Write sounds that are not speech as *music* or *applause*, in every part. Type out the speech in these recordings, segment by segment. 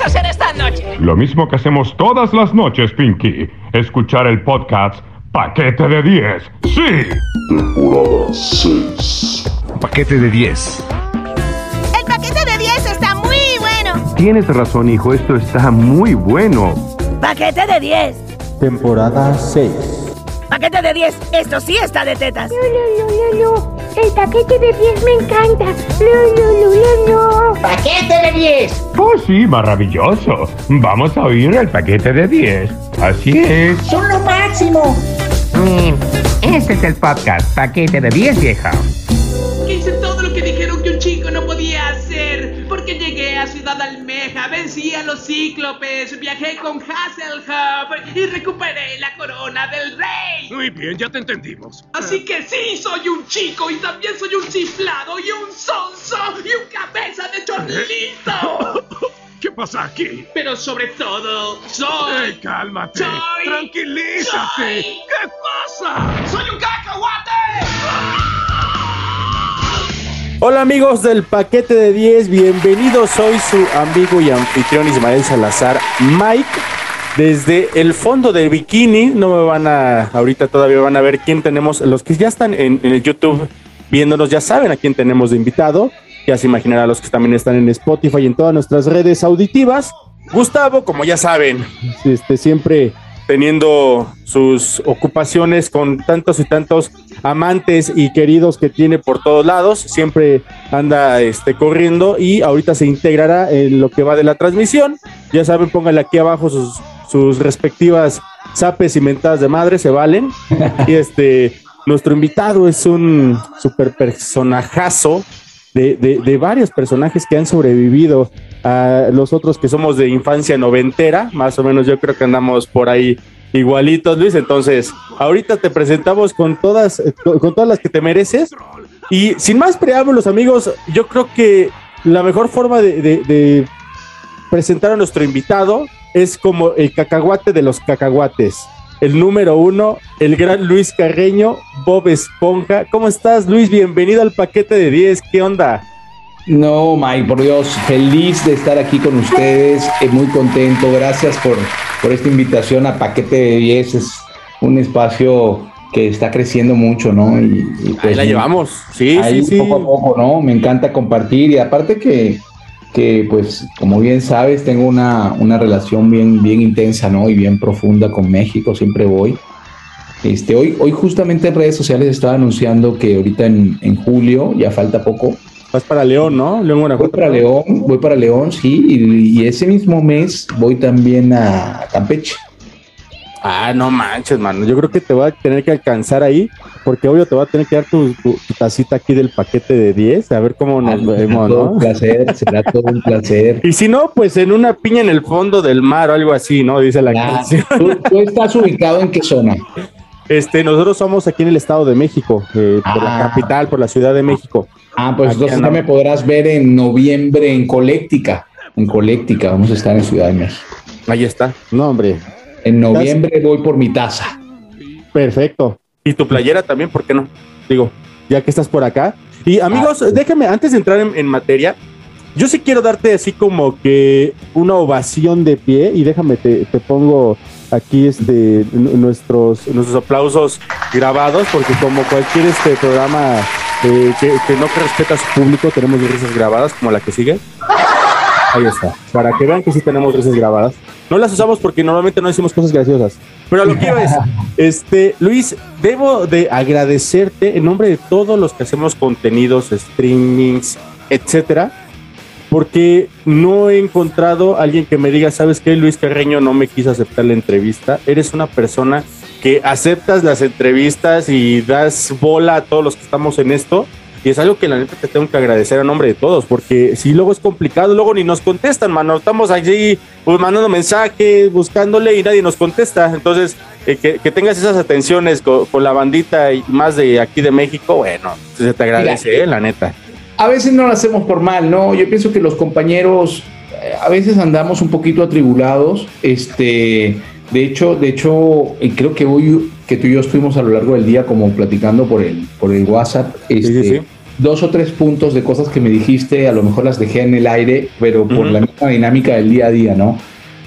vas a hacer esta noche? Lo mismo que hacemos todas las noches, Pinky. Escuchar el podcast Paquete de 10. ¡Sí! Temporada 6. Paquete de 10. El paquete de 10 está muy bueno. Tienes razón, hijo, esto está muy bueno. Paquete de 10. Temporada 6. Paquete de 10. Esto sí está de tetas. No, no, no, no, no. El paquete de 10 me encanta. No, no, no, no, no. ¡Paquete de 10! Oh, sí, maravilloso. Vamos a oír el paquete de 10. Así es. ¡Son lo máximo! Este es el podcast Paquete de 10, vieja. Hice todo lo que dijeron que un chico no podía hacer. A Ciudad Almeja, vencí a los cíclopes, viajé con Hasselhoff y recuperé la corona del rey. Muy bien, ya te entendimos. Así que sí, soy un chico y también soy un chiflado y un sonso y un cabeza de chorlito. *laughs* ¿Qué pasa aquí? Pero sobre todo, soy... ¡Ey, cálmate! Soy- ¡Tranquilízate! soy- ¿Qué pasa? ¡Soy un cacahuate! Hola amigos del paquete de 10, bienvenidos. Soy su amigo y anfitrión Ismael Salazar, Mike. Desde el fondo del bikini, no me van a, ahorita todavía van a ver quién tenemos. Los que ya están en, YouTube viéndonos ya saben a quién tenemos de invitado. Ya se imaginará los que también están en Spotify y en todas nuestras redes auditivas. Gustavo, como ya saben, este, siempre teniendo sus ocupaciones con tantos y tantos amantes y queridos que tiene por todos lados, siempre anda este, corriendo y ahorita se integrará en lo que va de la transmisión. Ya saben, pónganle aquí abajo sus, sus respectivas zapes y mentadas de madre, se valen. *laughs* y este, nuestro invitado es un super personajazo de, de, de varios personajes que han sobrevivido a los otros que somos de infancia noventera, más o menos yo creo que andamos por ahí igualitos, Luis. Entonces, ahorita te presentamos con todas, con, todas las que te mereces. Y sin más preámbulos, amigos, yo creo que la mejor forma de, de- de presentar a nuestro invitado es como el cacahuate de los cacahuates. El número uno, el gran Luis Carreño, Bob Esponja. ¿Cómo estás, Luis? Bienvenido al paquete de 10. ¿Qué onda? No, Mike, por Dios, feliz de estar aquí con ustedes, eh, muy contento, gracias por, por esta invitación a Paquete de 10, es un espacio que está creciendo mucho, ¿no? Y, y, Ahí pues, la llevamos. Sí, ahí sí, sí. poco a poco, ¿no? Me encanta compartir y aparte que, que pues, como bien sabes, tengo una, una relación bien, bien intensa, ¿no? Y bien profunda con México, siempre voy. Este, hoy, hoy justamente en redes sociales estaba anunciando que ahorita en, en julio, ya falta poco, Vas para León, ¿no? León, Voy para León, voy para León, sí, y, y ese mismo mes voy también a Campeche. Ah, no manches, mano. Yo creo que te voy a tener que alcanzar ahí, porque obvio te voy a tener que dar tu, tu- tu tacita aquí del paquete de 10, a ver cómo nos Será vemos, todo ¿no? un placer, será todo un placer. *laughs* Y si no, pues en una piña en el fondo del mar o algo así, ¿no? Dice la Ah, canción. ¿tú, tú estás ubicado en qué zona? Este, nosotros somos aquí en el Estado de México, eh, por la Ah. capital, por la Ciudad de México. Ah, pues entonces ya andamos. me podrás ver en noviembre en Coléctica. En Coléctica, vamos a estar en Ciudad de México. Ahí está. No, hombre. En noviembre voy por mi taza. Perfecto. Y tu playera también, ¿por qué no? Digo, ya que estás por acá. Y amigos, déjame, antes de entrar en, en materia, yo sí quiero darte así como que una ovación de pie y déjame, te, te pongo aquí este nuestros, nuestros aplausos grabados, porque como cualquier este programa eh, que, que no respeta a su público, tenemos risas grabadas como la que sigue. Ahí está, para que vean que sí tenemos risas grabadas. No las usamos porque normalmente no decimos cosas graciosas. Pero lo que iba es, *laughs* este, Luis, debo de agradecerte en nombre de todos los que hacemos contenidos, streamings, etcétera, porque no he encontrado a alguien que me diga, ¿sabes qué? Luis Carreño no me quiso aceptar la entrevista. Eres una persona que aceptas las entrevistas y das bola a todos los que estamos en esto. Y es algo que la neta te tengo que agradecer a nombre de todos, porque si luego es complicado, luego ni nos contestan, mano. Estamos allí pues, mandando mensajes, buscándole y nadie nos contesta. Entonces, eh, que, que tengas esas atenciones con, con la bandita y más de aquí de México, bueno, se te agradece, Mira, eh, la neta. A veces no lo hacemos por mal, ¿no? Yo pienso que los compañeros eh, a veces andamos un poquito atribulados. Este, de hecho, de hecho, eh, creo que hoy que tú y yo estuvimos a lo largo del día como platicando por el, por el WhatsApp. Este, sí, sí. dos o tres puntos de cosas que me dijiste, a lo mejor las dejé en el aire, pero por la misma dinámica del día a día, ¿no?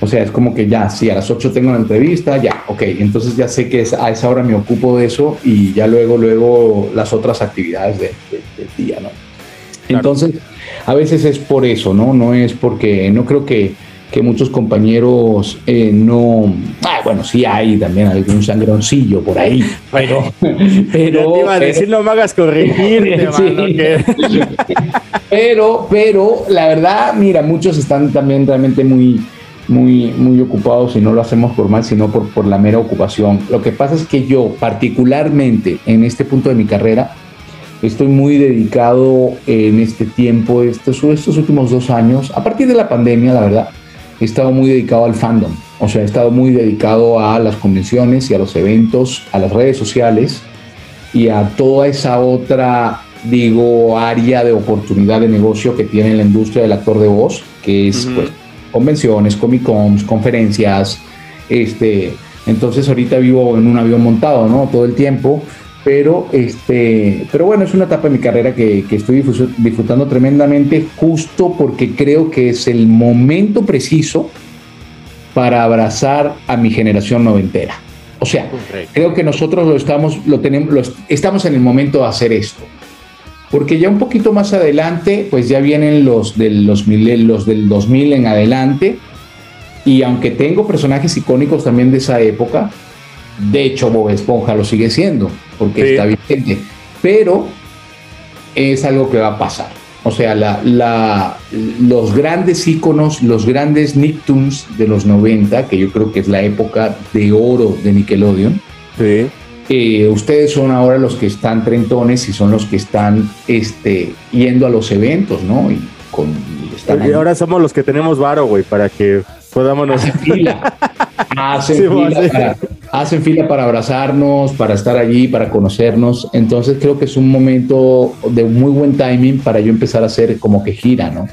O sea, es como que ya, si a las 8 tengo la entrevista, ya, ok, entonces ya sé que es, a esa hora me ocupo de eso y ya luego, luego las otras actividades de- de- del día, ¿no? Entonces, a veces es por eso, ¿no? No es porque, no creo que, que muchos compañeros eh, no... Ah, bueno, sí hay también algún sangroncillo por ahí, *laughs* *laughs* pero... pero te iba a pero- decir, no me hagas corregirte, *laughs* Sí. mano, que- pero, pero la verdad, mira, muchos están también realmente muy, muy, muy ocupados y no lo hacemos por mal, sino por, por la mera ocupación. Lo que pasa es que yo, particularmente en este punto de mi carrera, estoy muy dedicado en este tiempo, estos, estos últimos dos años, a partir de la pandemia, la verdad, he estado muy dedicado al fandom. O sea, he estado muy dedicado a las convenciones y a los eventos, a las redes sociales y a toda esa otra, digo, área de oportunidad de negocio que tiene la industria del actor de voz, que es pues, convenciones, comic cons, conferencias. Este, entonces ahorita vivo en un avión montado, ¿no? Todo el tiempo. Pero, este, pero bueno, es una etapa de mi carrera que, que estoy disfrutando tremendamente justo porque creo que es el momento preciso para abrazar a mi generación noventera. O sea, creo que nosotros lo estamos, lo tenemos, lo est- estamos en el momento de hacer esto. Porque ya un poquito más adelante, pues ya vienen los, del, los, mil- los del 2000 en adelante. Y aunque tengo personajes icónicos también de esa época, de hecho Bob Esponja lo sigue siendo, porque Sí. está vigente. Pero es algo que va a pasar. O sea, la, la- los grandes íconos, los grandes Nicktoons de los 90, que yo creo que es la época de oro de Nickelodeon, Sí. eh, ustedes son ahora los que están trentones y son los que están este, yendo a los eventos, ¿no? Y, con, y están ahí. ahora somos los que tenemos varo, güey, para que podamos... hacen *laughs* fila. Hacen, Sí, fila sí. para, hacen fila para abrazarnos, para estar allí, para conocernos. Entonces creo que es un momento de muy buen timing para yo empezar a hacer como que gira, ¿no?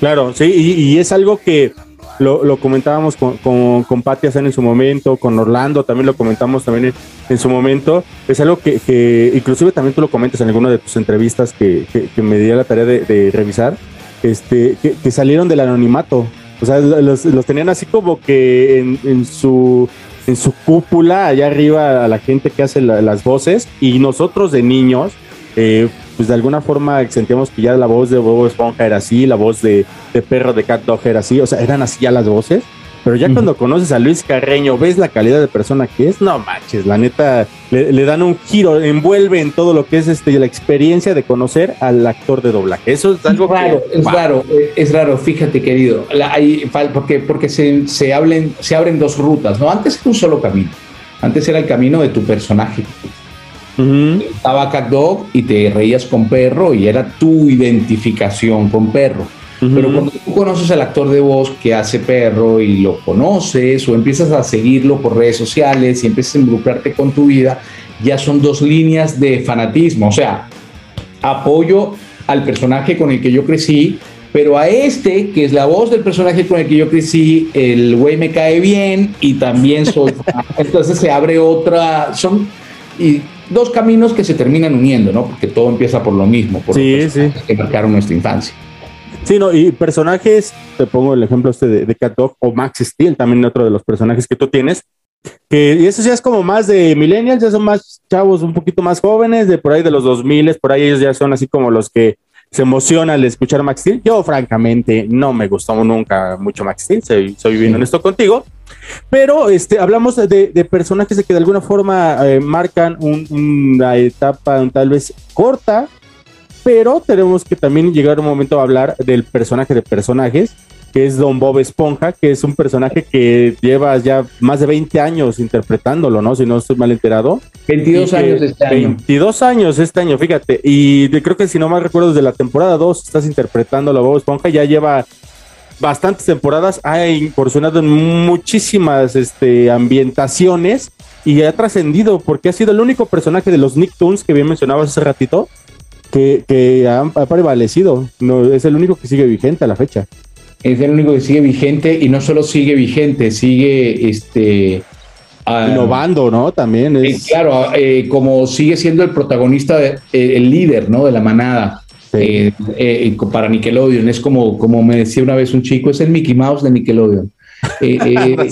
Claro, sí, y, es algo que lo, comentábamos con, con, con Patti en su momento, con Orlando también lo comentamos también en, su momento. Es algo que, que inclusive también tú lo comentas en alguna de tus entrevistas que, que, me di a la tarea de, de revisar, este, que salieron del anonimato. O sea, los, los tenían así como que en, en su en su cúpula allá arriba a la gente que hace la- las voces y nosotros de niños eh, pues de alguna forma sentíamos que ya la voz de Bob Esponja era así, la voz de, de Perro de Cat Dog era así, o sea, eran así ya las voces. Pero ya cuando conoces a Luis Carreño, ves la calidad de persona que es, no manches, la neta, le, le dan un giro, envuelve en todo lo que es este, la experiencia de conocer al actor de doblaje. Eso es algo raro, que, es wow. raro, eh, es raro, fíjate querido, La- hay porque, porque se, se, hablen, se abren dos rutas, ¿no? Antes era un solo camino, antes era el camino de tu personaje. Estaba Cat Dog y te reías con perro y era tu identificación con perro. Pero cuando tú conoces al actor de voz que hace perro y lo conoces o empiezas a seguirlo por redes sociales y empiezas a involucrarte con tu vida, ya son dos líneas de fanatismo. O sea, apoyo al personaje con el que yo crecí, pero a este, que es la voz del personaje con el que yo crecí, el güey me cae bien y también soy. *laughs* Entonces se abre otra, son y dos caminos que se terminan uniendo, ¿no? Porque todo empieza por lo mismo, por Sí, los personajes que marcaron nuestra infancia. Sí, no, y personajes, te pongo el ejemplo este de, de Cat Dog o Max Steel, también otro de los personajes que tú tienes, que y eso ya es como más de millennials, ya son más chavos un poquito más jóvenes, de por ahí de los 2000, por ahí ellos ya son así como los que se emocionan al escuchar Max Steel. Yo, francamente, no me gustó nunca mucho Max Steel, soy, soy bien honesto contigo. Pero este, hablamos de, de personajes que de alguna forma eh, marcan un- una etapa tal vez corta, pero tenemos que también llegar un momento a hablar del personaje de personajes, que es Don Bob Esponja, que es un personaje que lleva ya más de 20 años interpretándolo, ¿no? Si no estoy mal enterado. 22 Y que- años este año. 22 años este año, fíjate. Y creo que si no mal recuerdo, desde la temporada 2 estás interpretándolo a Bob Esponja, ya lleva bastantes temporadas, ha incursionado en muchísimas este, ambientaciones y ha trascendido porque ha sido el único personaje de los Nicktoons que bien mencionabas hace ratito que, que ha, ha prevalecido. No, es el único que sigue vigente a la fecha. Es el único que sigue vigente y no solo sigue vigente, sigue este Ah, Innovando, ¿no? También eh, es. claro, eh, como sigue siendo el protagonista, de- eh, el líder, ¿no? De la manada. Para Nickelodeon, es como, como me decía una vez un chico, es el Mickey Mouse de Nickelodeon. *laughs* Eh, eh,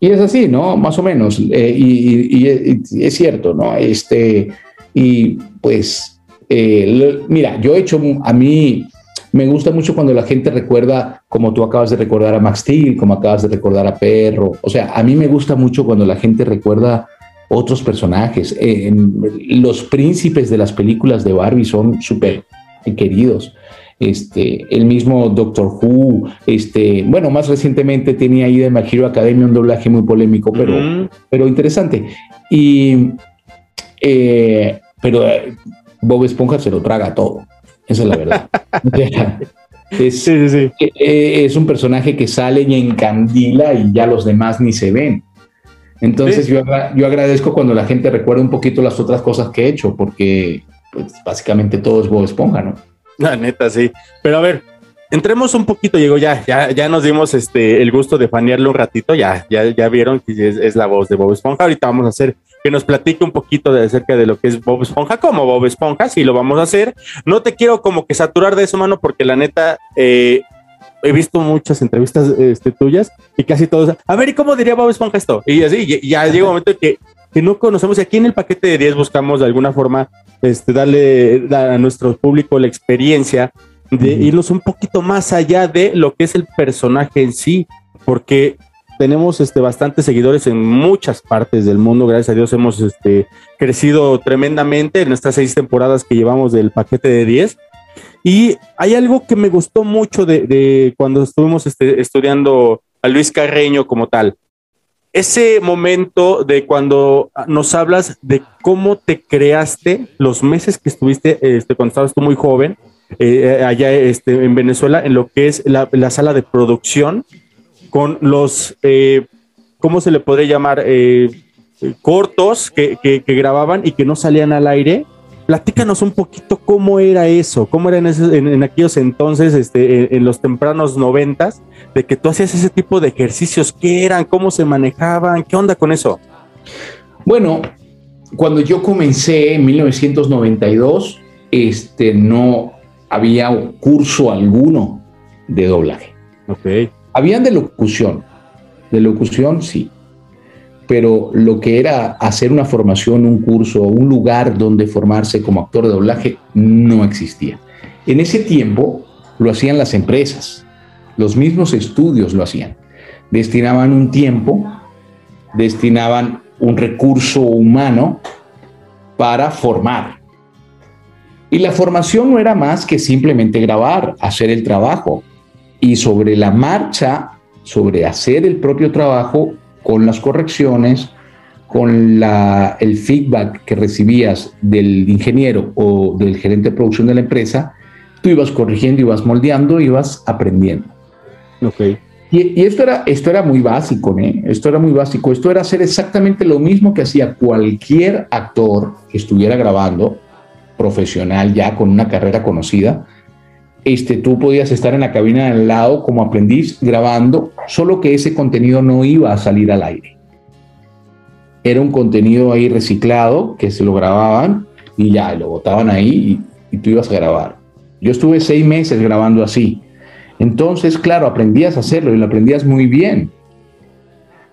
y es así, ¿no? Más o menos. Eh, y- y es cierto, ¿no? Este, y pues, eh, lo- mira, yo he hecho, a mí me gusta mucho cuando la gente recuerda, como tú acabas de recordar a Max Steel, como acabas de recordar a Perro. O sea, a mí me gusta mucho cuando la gente recuerda otros personajes. Eh, los príncipes de las películas de Barbie son súper queridos. Este, el mismo Doctor Who, este, bueno, más recientemente tenía ahí de My Hero Academia un doblaje muy polémico, pero, pero interesante. Y, eh, pero Bob Esponja se lo traga todo. Esa es la verdad. *laughs* O sea, es, eh, es un personaje que sale y encandila y ya los demás ni se ven. Entonces Sí. yo, agra- yo agradezco cuando la gente recuerda un poquito las otras cosas que he hecho, porque pues, básicamente todo es Bob Esponja, ¿no? La neta, sí. Pero a ver, entremos un poquito, Diego. Ya, ya, ya nos dimos este el gusto de fanearlo un ratito. Ya, ya, ya vieron que es, es la voz de Bob Esponja. Ahorita vamos a hacer que nos platique un poquito de acerca de lo que es Bob Esponja, como Bob Esponja, sí lo vamos a hacer. No te quiero como que saturar de eso, mano, porque la neta, eh, he visto muchas entrevistas este, tuyas y casi todos, a ver, ¿y cómo diría Bob Esponja esto? Y así, y- ya llega un momento que, que no conocemos y aquí en el paquete de 10 buscamos de alguna forma este, darle da- a nuestro público la experiencia de irnos un poquito más allá de lo que es el personaje en sí, porque tenemos este, bastantes seguidores en muchas partes del mundo, gracias a Dios hemos este, crecido tremendamente en estas seis temporadas que llevamos del paquete de 10. Y hay algo que me gustó mucho de, cuando estuvimos este, estudiando a Luis Carreño como tal. Ese momento de cuando nos hablas de cómo te creaste los meses que estuviste, este, cuando estabas tú muy joven, eh, allá este, en Venezuela, en lo que es la, la sala de producción, con los, eh, ¿cómo se le podría llamar? Eh, cortos que, que- que grababan y que no salían al aire. Platícanos un poquito cómo era eso, cómo era en, ese- en- en aquellos entonces, este, en, en los tempranos noventas, de que tú hacías ese tipo de ejercicios, qué eran, cómo se manejaban, qué onda con eso. Bueno, cuando yo comencé en 1992, este, no había curso alguno de doblaje. Ok. Habían de locución. De locución, sí. Pero lo que era hacer una formación, un curso, un lugar donde formarse como actor de doblaje, no existía. En ese tiempo lo hacían las empresas. Los mismos estudios lo hacían. Destinaban un tiempo, destinaban un recurso humano para formar. Y la formación no era más que simplemente grabar, hacer el trabajo. Y sobre la marcha, sobre hacer el propio trabajo con las correcciones, con la, el feedback que recibías del ingeniero o del gerente de producción de la empresa, tú ibas corrigiendo, ibas moldeando, ibas aprendiendo. Ok. Y, y esto, era, esto era muy básico, ¿eh? Esto era muy básico. Esto era hacer exactamente lo mismo que hacía cualquier actor que estuviera grabando, profesional ya con una carrera conocida. Este, tú podías estar en la cabina de al lado como aprendiz grabando, solo que ese contenido no iba a salir al aire. Era un contenido ahí reciclado que se lo grababan y ya lo botaban ahí y, y tú ibas a grabar. Yo estuve seis meses grabando así. Entonces, claro, aprendías a hacerlo y lo aprendías muy bien.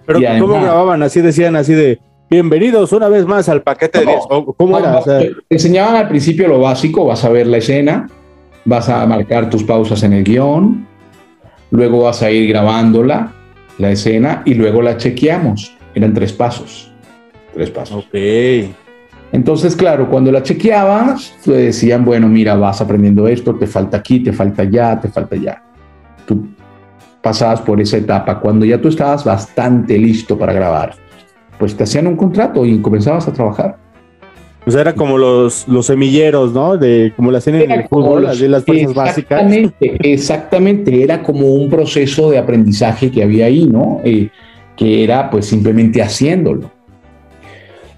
Pero ¿cómo grababan? Así decían, así de, bienvenidos una vez más al paquete de No. 10. ¿O ¿Cómo era? No, O sea, te enseñaban al principio lo básico, vas a ver la escena, vas a marcar tus pausas en el guion, luego vas a ir grabándola, la escena, y luego la chequeamos. Eran tres pasos. Tres pasos. ok. Entonces, claro, cuando la chequeabas, te decían, bueno, mira, vas aprendiendo esto, te falta aquí, te falta allá, te falta allá. Tú pasabas por esa etapa. Cuando ya tú estabas bastante listo para grabar, pues te hacían un contrato y comenzabas a trabajar. O sea, era como los, los semilleros, ¿no? De como la hacen en el fútbol, así las fuerzas básicas. Exactamente, exactamente. Era como un proceso de aprendizaje que había ahí, ¿no? Eh, que era pues simplemente haciéndolo.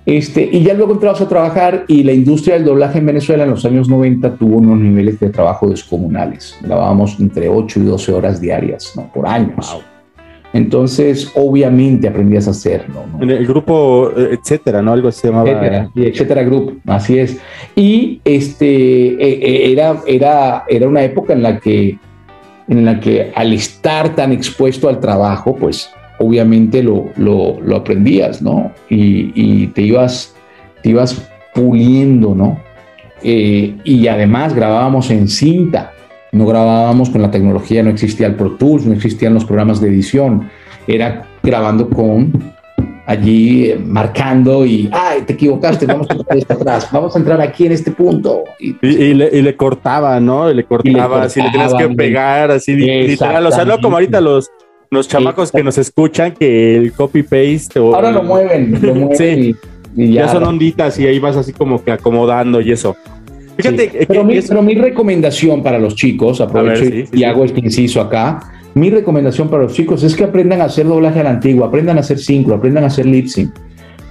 Este, y ya luego entrabas a trabajar y la industria del doblaje en Venezuela en los años 90 tuvo unos niveles de trabajo descomunales. Grabábamos entre 8 y 12 horas diarias, ¿no? Por años. Entonces, obviamente aprendías a hacerlo. ¿no? En el grupo, eh, etcétera, ¿no? Algo se llamaba. etcétera, sí, etcétera Group, así es. Y este eh, eh, era, era, era una época en la que en la que al estar tan expuesto al trabajo, pues obviamente lo, lo, lo aprendías, ¿no? Y, y, te ibas, te ibas puliendo, ¿no? Eh, y además grabábamos en cinta, no grabábamos con la tecnología, no existía el Pro Tools, no existían los programas de edición, era grabando con allí eh, marcando y, ay, te equivocaste, vamos a *laughs* entrar atrás, vamos a entrar aquí en este punto. Y, y, y, le, y le, cortaba, ¿no? Le cortaba, le cortaba, así le tenías que pegar, así literal, o sea, no como ahorita los, los chamacos que nos escuchan que el copy paste o ahora lo mueven, lo *laughs* mueven sí. ya. son onditas y ahí vas así como que acomodando y eso. Fíjate, sí. pero, mi, pero, mi, recomendación para los chicos, aprovecho ver, sí, y, hago este inciso acá, mi recomendación para los chicos es que aprendan a hacer doblaje a la antigua, aprendan a hacer sincro, aprendan a hacer lip sync,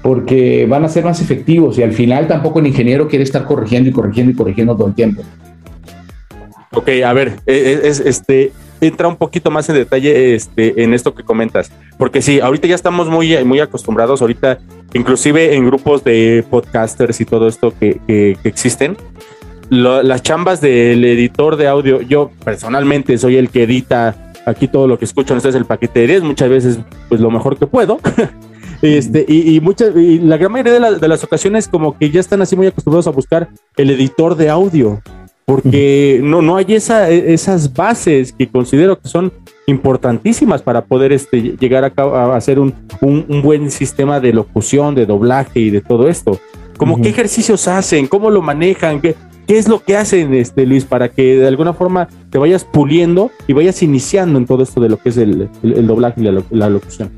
porque van a ser más efectivos y al final tampoco el ingeniero quiere estar corrigiendo y corrigiendo y corrigiendo todo el tiempo. Ok, a ver, es, este, entra un poquito más en detalle este, en esto que comentas, porque sí, ahorita ya estamos muy, muy acostumbrados, ahorita inclusive en grupos de podcasters y todo esto que, que, que existen, lo, las chambas del editor de audio, yo personalmente soy el que edita aquí todo lo que escuchan ustedes el paquete de 10, muchas veces pues lo mejor que puedo. *laughs* Este, y, y, muchas, y la gran mayoría de, la, de, las ocasiones como que ya están así muy acostumbrados a buscar el editor de audio, porque no, no hay esa, esas bases que considero que son importantísimas para poder este, llegar a, a hacer un, un, un, buen sistema de locución, de doblaje y de todo esto. Como uh -huh. qué ejercicios hacen, cómo lo manejan, qué, qué es lo que hacen, este, Luis, para que de alguna forma te vayas puliendo y vayas iniciando en todo esto de lo que es el, doblaje y la, la locución.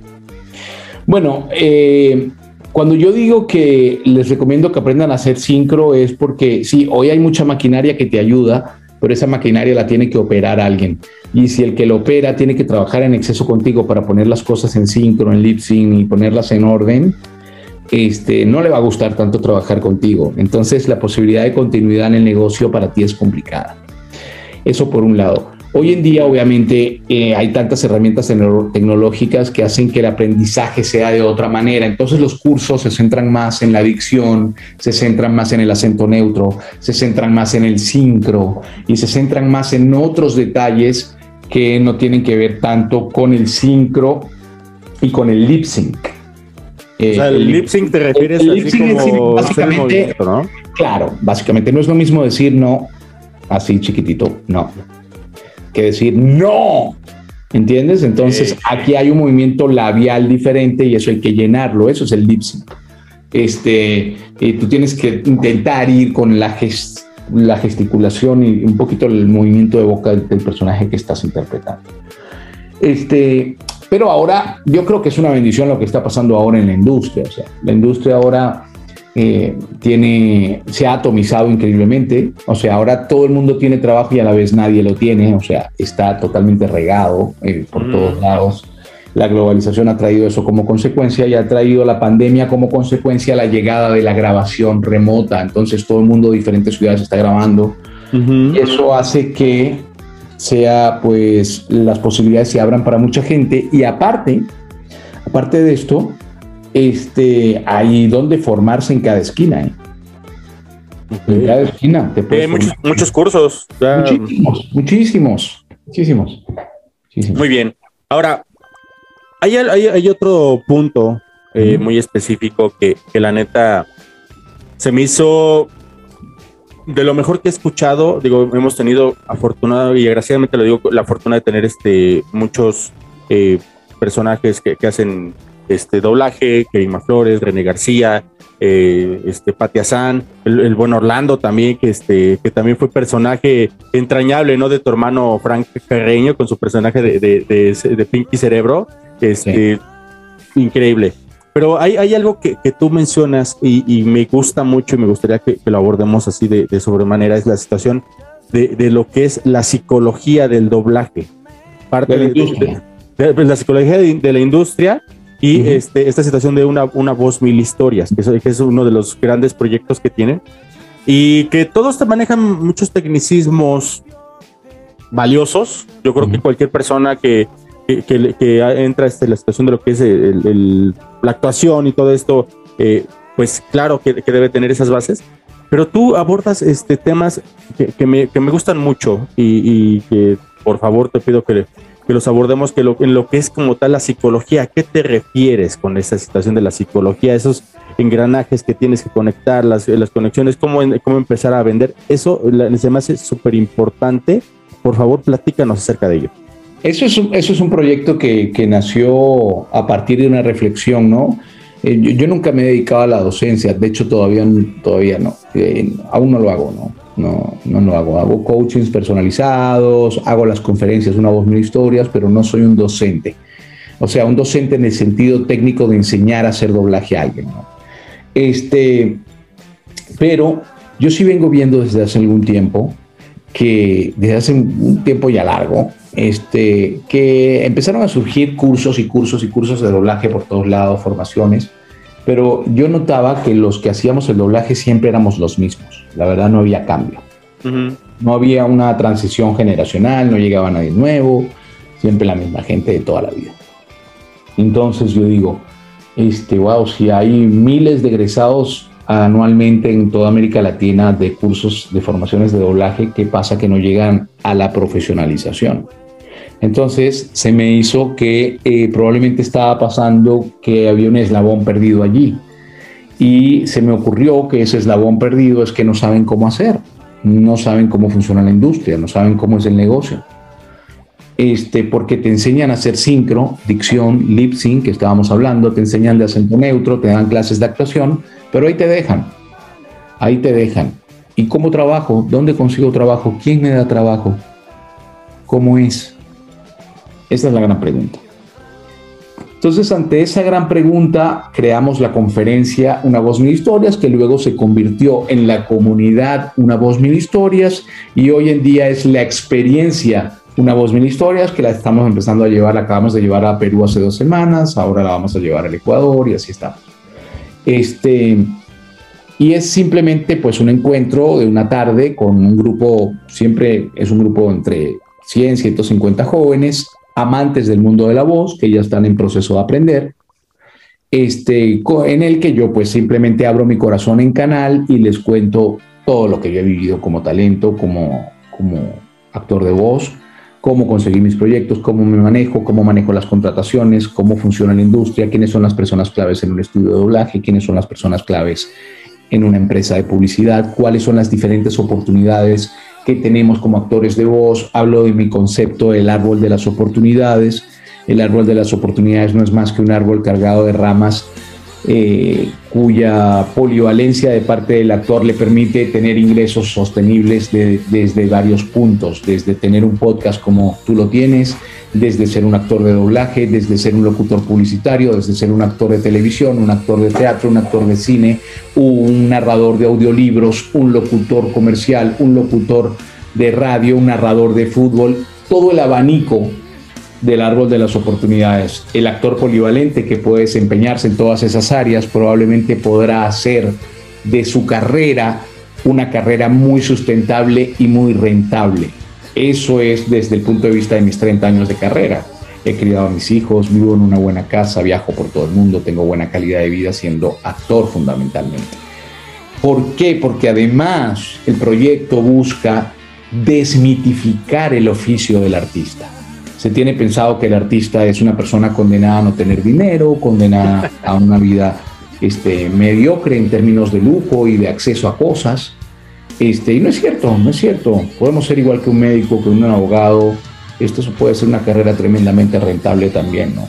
Bueno, eh, cuando yo digo que les recomiendo que aprendan a hacer sincro es porque sí, hoy hay mucha maquinaria que te ayuda, pero esa maquinaria la tiene que operar alguien. Y si el que lo opera tiene que trabajar en exceso contigo para poner las cosas en sincro, en lip sync y ponerlas en orden, este, no le va a gustar tanto trabajar contigo. Entonces la posibilidad de continuidad en el negocio para ti es complicada. Eso por un lado. Hoy en día, obviamente, eh, hay tantas herramientas tecnológicas que hacen que el aprendizaje sea de otra manera. Entonces, los cursos se centran más en la dicción, se centran más en el acento neutro, se centran más en el sincro y se centran más en otros detalles que no tienen que ver tanto con el sincro y con el lip sync. Eh, o sea, el, el lip sync te refieres el, el así como básicamente, ¿no? Claro, básicamente no es lo mismo decir no así chiquitito, no que decir no. ¿Entiendes? Entonces aquí hay un movimiento labial diferente y eso hay que llenarlo. Eso es el lip sync. Este, eh, tú tienes que intentar ir con la, gest la gesticulación y un poquito el movimiento de boca del, del personaje que estás interpretando. Este, pero ahora yo creo que es una bendición lo que está pasando ahora en la industria. O sea, la industria ahora eh, tiene, se ha atomizado increíblemente. O sea, ahora todo el mundo tiene trabajo y a la vez nadie lo tiene. O sea, está totalmente regado eh, por mm. todos lados. La globalización ha traído eso como consecuencia y ha traído la pandemia como consecuencia la llegada de la grabación remota. Entonces todo el mundo de diferentes ciudades está grabando. Uh -huh. Eso hace que sea, pues, las posibilidades se abran para mucha gente. Y aparte, aparte de esto, este, hay donde formarse en cada esquina. ¿eh? En cada esquina. Te eh, muchos, muchos, cursos. Ya. Muchísimos, muchísimos, muchísimos, muchísimos, Muy bien. Ahora, hay, hay, hay otro punto eh, uh -huh. muy específico que, que, la neta se me hizo de lo mejor que he escuchado. Digo, hemos tenido afortunado y agraciadamente lo digo, la fortuna de tener este muchos eh, personajes que, que hacen este doblaje, Kerima Flores, René García, eh, este Patia San, el, el, buen Orlando también, que este, que también fue personaje entrañable, ¿no? De tu hermano Frank Carreño con su personaje de, de, de, de Pinky Cerebro. Este, sí. increíble. Pero hay, hay algo que, que tú mencionas y, y, me gusta mucho y me gustaría que, que lo abordemos así de, de, sobremanera, es la situación de, de, lo que es la psicología del doblaje. Parte de, de la psicología de, la industria y uh -huh. este, esta situación de una, una voz mil historias, que es, que es, uno de los grandes proyectos que tienen, y que todos te manejan muchos tecnicismos valiosos. Yo creo uh -huh. que cualquier persona que, que, que- entra este, la situación de lo que es el- el- la actuación y todo esto, eh, pues claro que, que debe tener esas bases. Pero tú abordas este, temas que, me, me gustan mucho y, y que por favor te pido que, los abordemos que lo, en lo que es como tal la psicología. ¿A qué te refieres con esa situación de la psicología? Esos engranajes que tienes que conectar, las, las conexiones, cómo, cómo empezar a vender. Eso la- se me hace súper importante. Por favor, platícanos acerca de ello. Eso es un, eso es un proyecto que, que nació a partir de una reflexión, ¿no? Eh, yo, nunca me he dedicado a la docencia, de hecho todavía, todavía no, Eh, aún no lo hago, ¿no? No, no lo hago. Hago coachings personalizados, hago las conferencias, una voz mil historias, pero no soy un docente. O sea, un docente en el sentido técnico de enseñar a hacer doblaje a alguien, ¿no? Este, pero yo sí vengo viendo desde hace algún tiempo que desde hace un tiempo ya largo, este, que empezaron a surgir cursos y cursos y cursos de doblaje por todos lados, formaciones, pero yo notaba que los que hacíamos el doblaje siempre éramos los mismos, la verdad no había cambio, no había una transición generacional, no llegaba nadie nuevo, siempre la misma gente de toda la vida. Entonces yo digo, este, wow, si hay miles de egresados anualmente en toda América Latina de cursos de formaciones de doblaje, ¿qué pasa que no llegan a la profesionalización? Entonces se me hizo que eh, probablemente estaba pasando que había un eslabón perdido allí. Y se me ocurrió que ese eslabón perdido es que no saben cómo hacer, no saben cómo funciona la industria, no saben cómo es el negocio. Este, porque te enseñan a hacer sincro, dicción, lip sync, que estábamos hablando, te enseñan de acento neutro, te dan clases de actuación, pero ahí te dejan. Ahí te dejan. ¿Y cómo trabajo? ¿Dónde consigo trabajo? ¿Quién me da trabajo? ¿Cómo es? Esa es la gran pregunta. Entonces, ante esa gran pregunta, creamos la conferencia Una Voz Mil Historias, que luego se convirtió en la comunidad Una Voz Mil Historias y hoy en día es la experiencia Una Voz Mil Historias, que la estamos empezando a llevar, la acabamos de llevar a Perú hace dos semanas, ahora la vamos a llevar al Ecuador y así estamos. Este, y es simplemente pues un encuentro de una tarde con un grupo, siempre es un grupo entre 100, 150 jóvenes, amantes del mundo de la voz, que ya están en proceso de aprender, este, en el que yo pues simplemente abro mi corazón en canal y les cuento todo lo que yo he vivido como talento, como, como actor de voz, cómo conseguir mis proyectos, cómo me manejo, cómo manejo las contrataciones, cómo funciona la industria, quiénes son las personas claves en un estudio de doblaje, quiénes son las personas claves en una empresa de publicidad, cuáles son las diferentes oportunidades que tenemos como actores de voz. Hablo de mi concepto del árbol de las oportunidades. El árbol de las oportunidades no es más que un árbol cargado de ramas eh, cuya polivalencia de parte del actor le permite tener ingresos sostenibles de- desde varios puntos, desde tener un podcast como tú lo tienes, desde ser un actor de doblaje, desde ser un locutor publicitario, desde ser un actor de televisión, un actor de teatro, un actor de cine, un narrador de audiolibros, un locutor comercial, un locutor de radio, un narrador de fútbol, todo el abanico del árbol de las oportunidades. El actor polivalente que puede desempeñarse en todas esas áreas probablemente podrá hacer de su carrera una carrera muy sustentable y muy rentable. Eso es desde el punto de vista de mis 30 años de carrera. He criado a mis hijos, vivo en una buena casa, viajo por todo el mundo, tengo buena calidad de vida siendo actor fundamentalmente. ¿Por qué? Porque además el proyecto busca desmitificar el oficio del artista. Se tiene pensado que el artista es una persona condenada a no tener dinero, condenada a una vida este, mediocre en términos de lujo y de acceso a cosas. Este, y no es cierto, no es cierto. Podemos ser igual que un médico, que un abogado. Esto puede ser una carrera tremendamente rentable también, ¿no?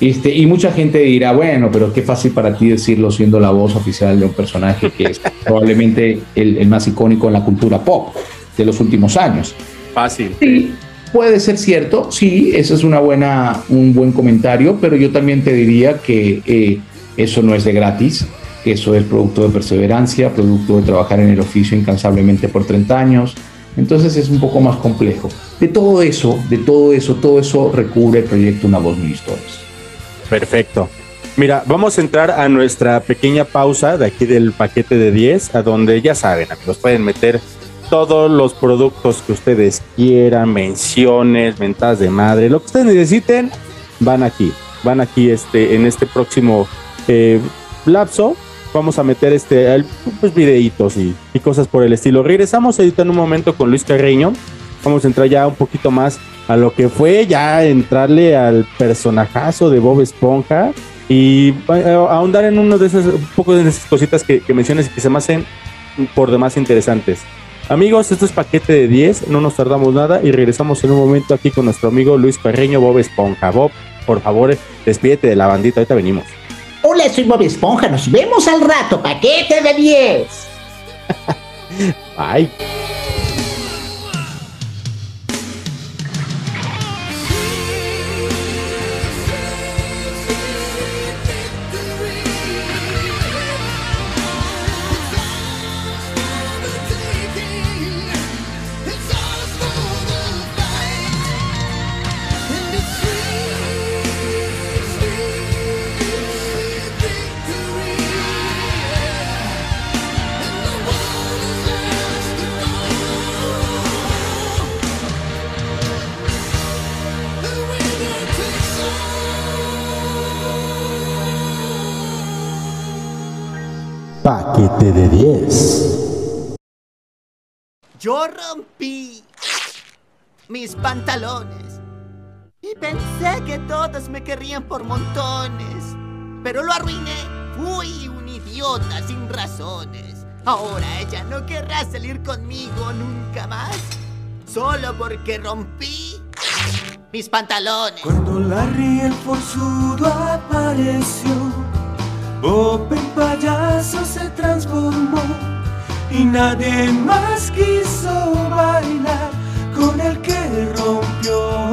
Este, y mucha gente dirá, bueno, pero qué fácil para ti decirlo siendo la voz oficial de un personaje que es *laughs* probablemente el, el más icónico en la cultura pop de los últimos años. Fácil. Sí, puede ser cierto, sí, ese es una buena, un buen comentario, pero yo también te diría que eh, eso no es de gratis, que eso es producto de perseverancia, producto de trabajar en el oficio incansablemente por 30 años. Entonces es un poco más complejo. De todo eso, de todo eso, todo eso recubre el proyecto Una Voz Mil Historias. Perfecto. Mira, vamos a entrar a nuestra pequeña pausa de aquí del paquete de 10, a donde ya saben, amigos, pueden meter todos los productos que ustedes quieran, menciones, mentadas de madre, lo que ustedes necesiten, van aquí. Van aquí este, en este próximo eh, lapso. Vamos a meter este pues, videitos y, y cosas por el estilo. Regresamos ahorita en un momento con Luis Carreño. Vamos a entrar ya un poquito más a lo que fue ya entrarle al personajazo de Bob Esponja y eh, ahondar en uno de esas, un poco de esas cositas que, que mencionas y que se me hacen por demás interesantes. Amigos, esto es paquete de 10, no nos tardamos nada y regresamos en un momento aquí con nuestro amigo Luis Carreño, Bob Esponja. Bob, por favor, despídete de la bandita, ahorita venimos. Hola, soy Bob Esponja. Nos vemos al rato. Paquete de 10. *laughs* Bye. De 10. Yo rompí mis pantalones y pensé que todos me querrían por montones, pero lo arruiné. Fui un idiota sin razones. Ahora ella no querrá salir conmigo nunca más, solo porque rompí mis pantalones. Cuando Larry el forzudo apareció, Bob en payaso se transformó y nadie más quiso bailar con el que rompió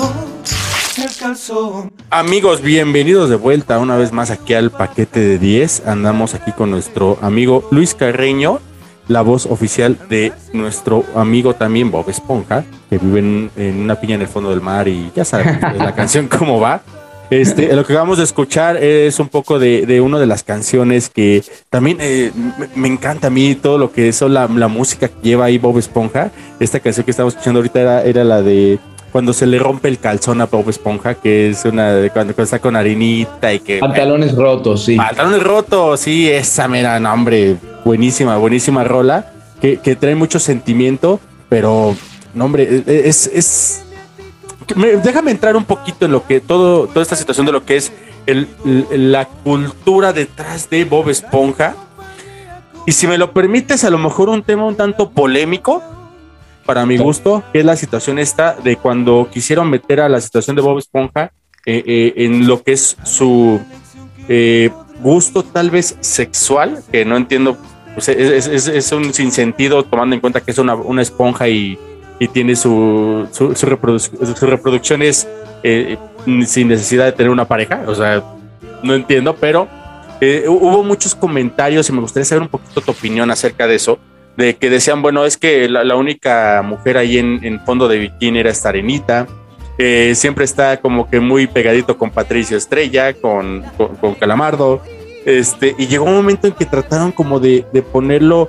el calzón. Amigos, bienvenidos de vuelta una vez más aquí al paquete de 10. Andamos aquí con nuestro amigo Luis Carreño, la voz oficial de nuestro amigo también Bob Esponja, que vive en, en una piña en el fondo del mar y ya saben la *laughs* canción cómo va. Este, lo que acabamos de escuchar es un poco de, de una de las canciones que también eh, me, encanta a mí todo lo que es la, la música que lleva ahí Bob Esponja. Esta canción que estamos escuchando ahorita era, era la de cuando se le rompe el calzón a Bob Esponja, que es una de cuando, cuando está con harinita y que... Pantalones rotos, sí. Pantalones rotos, sí, esa mera, no, hombre, buenísima, buenísima rola, que, que trae mucho sentimiento, pero, no, hombre, es... es me- déjame entrar un poquito en lo que todo, toda esta situación de lo que es el- la cultura detrás de Bob Esponja. Y si me lo permites, a lo mejor un tema un tanto polémico, para mi gusto, que es la situación esta de cuando quisieron meter a la situación de Bob Esponja eh, eh, en lo que es su eh, gusto tal vez sexual, que no entiendo, pues, es, es- es un sinsentido tomando en cuenta que es una, una esponja y, y tiene su, su, su su reproducción es eh, sin necesidad de tener una pareja, o sea, no entiendo, pero eh, hubo muchos comentarios y me gustaría saber un poquito tu opinión acerca de eso, de que decían, bueno, es que la, única mujer ahí en, fondo de bikini era esta arenita, eh, siempre está como que muy pegadito con Patricio Estrella, con, con, con Calamardo, este, y llegó un momento en que trataron como de, de ponerlo,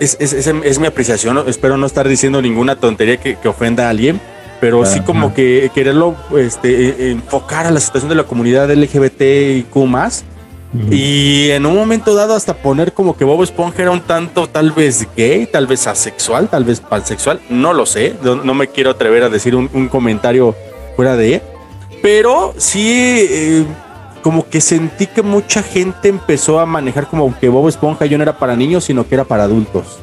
es, es, es- es mi apreciación, espero no estar diciendo ninguna tontería que, que ofenda a alguien, pero sí como que quererlo este, eh, enfocar a la situación de la comunidad LGBTIQ más. Y en un momento dado hasta poner como que Bob Esponja era un tanto tal vez gay, tal vez asexual, tal vez pansexual, no lo sé, no, no me quiero atrever a decir un, un comentario fuera de, pero sí eh, como que sentí que mucha gente empezó a manejar como que Bob Esponja ya no era para niños, sino que era para adultos.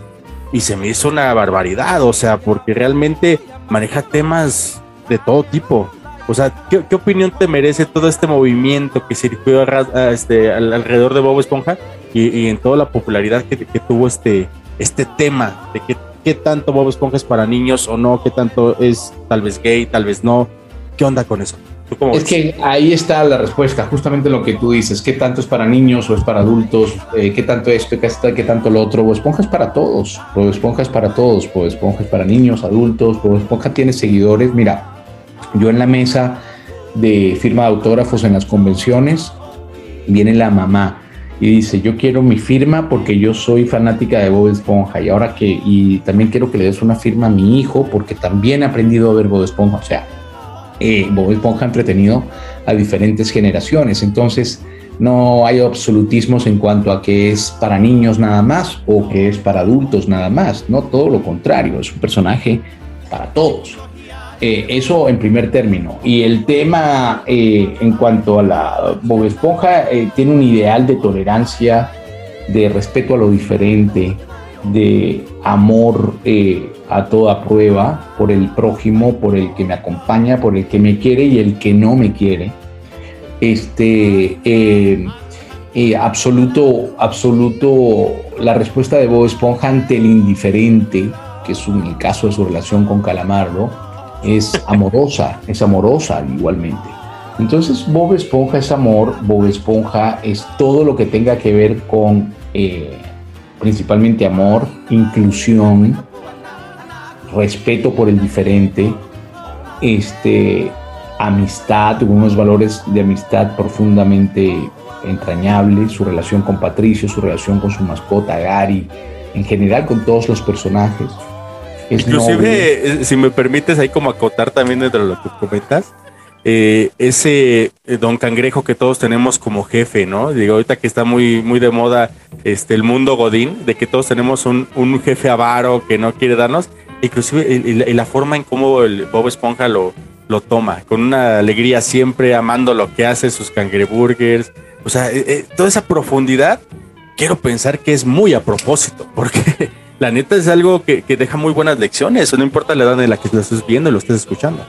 Y se me hizo una barbaridad, o sea, porque realmente maneja temas de todo tipo. O sea, ¿qué, opinión te merece todo este movimiento que circuló a este, al- alrededor de Bob Esponja y, en toda la popularidad que, que tuvo este, este tema de que qué tanto Bob Esponja es para niños o no, qué tanto es tal vez gay, tal vez no? ¿Qué onda con eso? ¿Tú cómo Es ves? que ahí está la respuesta, justamente lo que tú dices, qué tanto es para niños o es para adultos, Eh, qué tanto esto, qué tanto lo otro. Bob Esponja es para todos, Bob Esponja es para todos, Bob Esponja es para niños, adultos, Bob Esponja tiene seguidores. Mira, yo en la mesa de firma de autógrafos en las convenciones viene la mamá y dice, yo quiero mi firma porque yo soy fanática de Bob Esponja y ahora que, y también quiero que le des una firma a mi hijo porque también he aprendido a ver Bob Esponja, o sea, eh, Bob Esponja ha entretenido a diferentes generaciones, entonces no hay absolutismos en cuanto a que es para niños nada más o que es para adultos nada más, no todo lo contrario, es un personaje para todos. Eh, eso en primer término. Y el tema eh, en cuanto a la Bob Esponja tiene un ideal de tolerancia, de respeto a lo diferente, de amor a toda prueba por el prójimo, por el que me acompaña, por el que me quiere y el que no me quiere. Este absoluto, absoluto la respuesta de Bob Esponja ante el indiferente, que es un, el caso de su relación con Calamardo es *laughs* amorosa, es amorosa igualmente. Entonces Bob Esponja es amor, Bob Esponja es todo lo que tenga que ver con eh, principalmente amor, inclusión, respeto por el diferente, este, amistad, unos valores de amistad profundamente entrañables, su relación con Patricio, su relación con su mascota Gary, en general con todos los personajes. Inclusive, eh, si me permites ahí como acotar también dentro de lo que comentas, eh, ese eh, don cangrejo que todos tenemos como jefe, ¿no? Digo, ahorita que está muy, muy de moda este, el mundo godín, de que todos tenemos un, un jefe avaro que no quiere darnos, inclusive y, la forma en cómo el Bob Esponja lo, lo toma, con una alegría siempre amando lo que hace, sus cangreburgers, o sea, toda esa profundidad, quiero pensar que es muy a propósito, porque *laughs* la neta es algo que, deja muy buenas lecciones, no importa la edad en la que lo estés viendo y lo estés escuchando.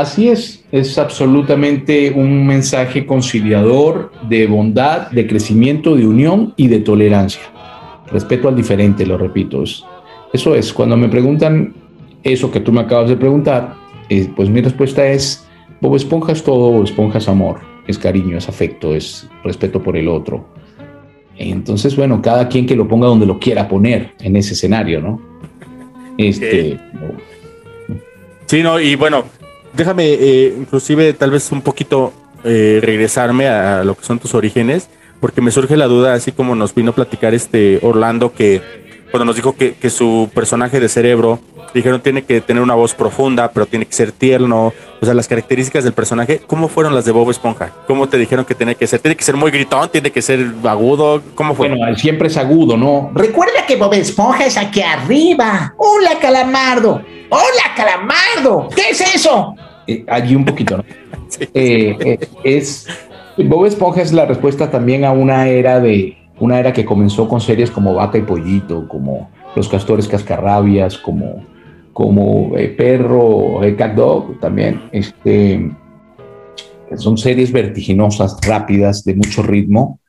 Así es, es absolutamente un mensaje conciliador de bondad, de crecimiento, de unión y de tolerancia. Respeto al diferente, lo repito. eso es, cuando me preguntan eso que tú me acabas de preguntar, eh, pues mi respuesta es, Bob Esponja es todo, Bob Esponja es amor, es cariño, es afecto, es respeto por el otro entonces, bueno, cada quien que lo ponga donde lo quiera poner en ese escenario, ¿no? Este. Sí, no, y bueno, déjame eh, inclusive tal vez un poquito eh, regresarme a lo que son tus orígenes, porque me surge la duda, así como nos vino a platicar este Orlando, que cuando nos dijo que, que su personaje de cerebro dijeron tiene que tener una voz profunda, pero tiene que ser tierno. O sea, las características del personaje, ¿cómo fueron las de Bob Esponja? ¿Cómo te dijeron que tiene que ser? ¿Tiene que ser muy gritón? ¿Tiene que ser agudo? ¿Cómo fue? Bueno, siempre es agudo, ¿no? Recuerda que Bob Esponja es aquí arriba. Hola, Calamardo. Hola, Calamardo. ¿Qué es eso? Eh, allí un poquito, ¿no? *laughs* Eh, eh, es Bob Esponja es la respuesta también a una era de una era que comenzó con series como Vaca y Pollito, como Los Castores Cascarrabias, como como eh, Perro, eh, Cat Dog también. Este, son series vertiginosas, rápidas, de mucho ritmo.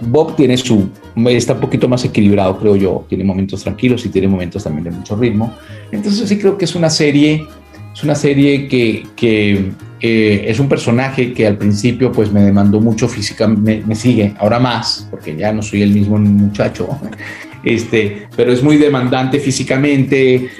Bob tiene su, está un poquito más equilibrado, creo yo. Tiene momentos tranquilos y tiene momentos también de mucho ritmo. Entonces sí creo que es una serie, es una serie que, que es un personaje que al principio pues me demandó mucho físicamente, me sigue, ahora más, porque ya no soy el mismo muchacho *laughs* este, pero es muy demandante físicamente.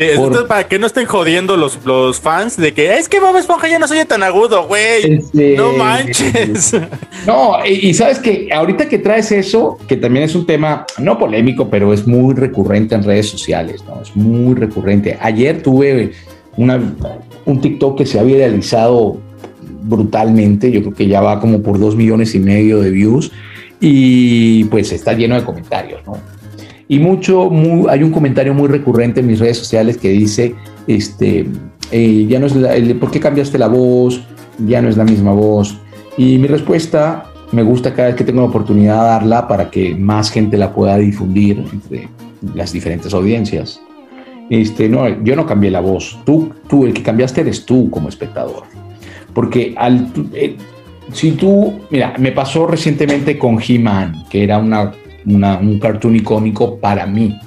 para que no estén jodiendo los, los fans de que es que Bob Esponja ya no soy tan agudo, güey. Este, no manches. *laughs* No, y, sabes que ahorita que traes eso, que también es un tema no polémico, pero es muy recurrente en redes sociales, ¿no? Es muy recurrente. Ayer tuve un TikTok que se había realizado brutalmente, yo creo que ya va como por dos millones y medio de views y pues está lleno de comentarios, ¿no? Y mucho, hay un comentario muy recurrente en mis redes sociales que dice, este, eh, ya no es ¿por qué cambiaste la voz? Ya no es la misma voz. Y mi respuesta, me gusta cada vez que tengo la oportunidad de darla para que más gente la pueda difundir entre las diferentes audiencias. Este, no, yo no cambié la voz. Tú, tú, el que cambiaste eres tú como espectador. Porque al, eh, si tú, mira, me pasó recientemente con He-Man, que era una un cartoon icónico para mí.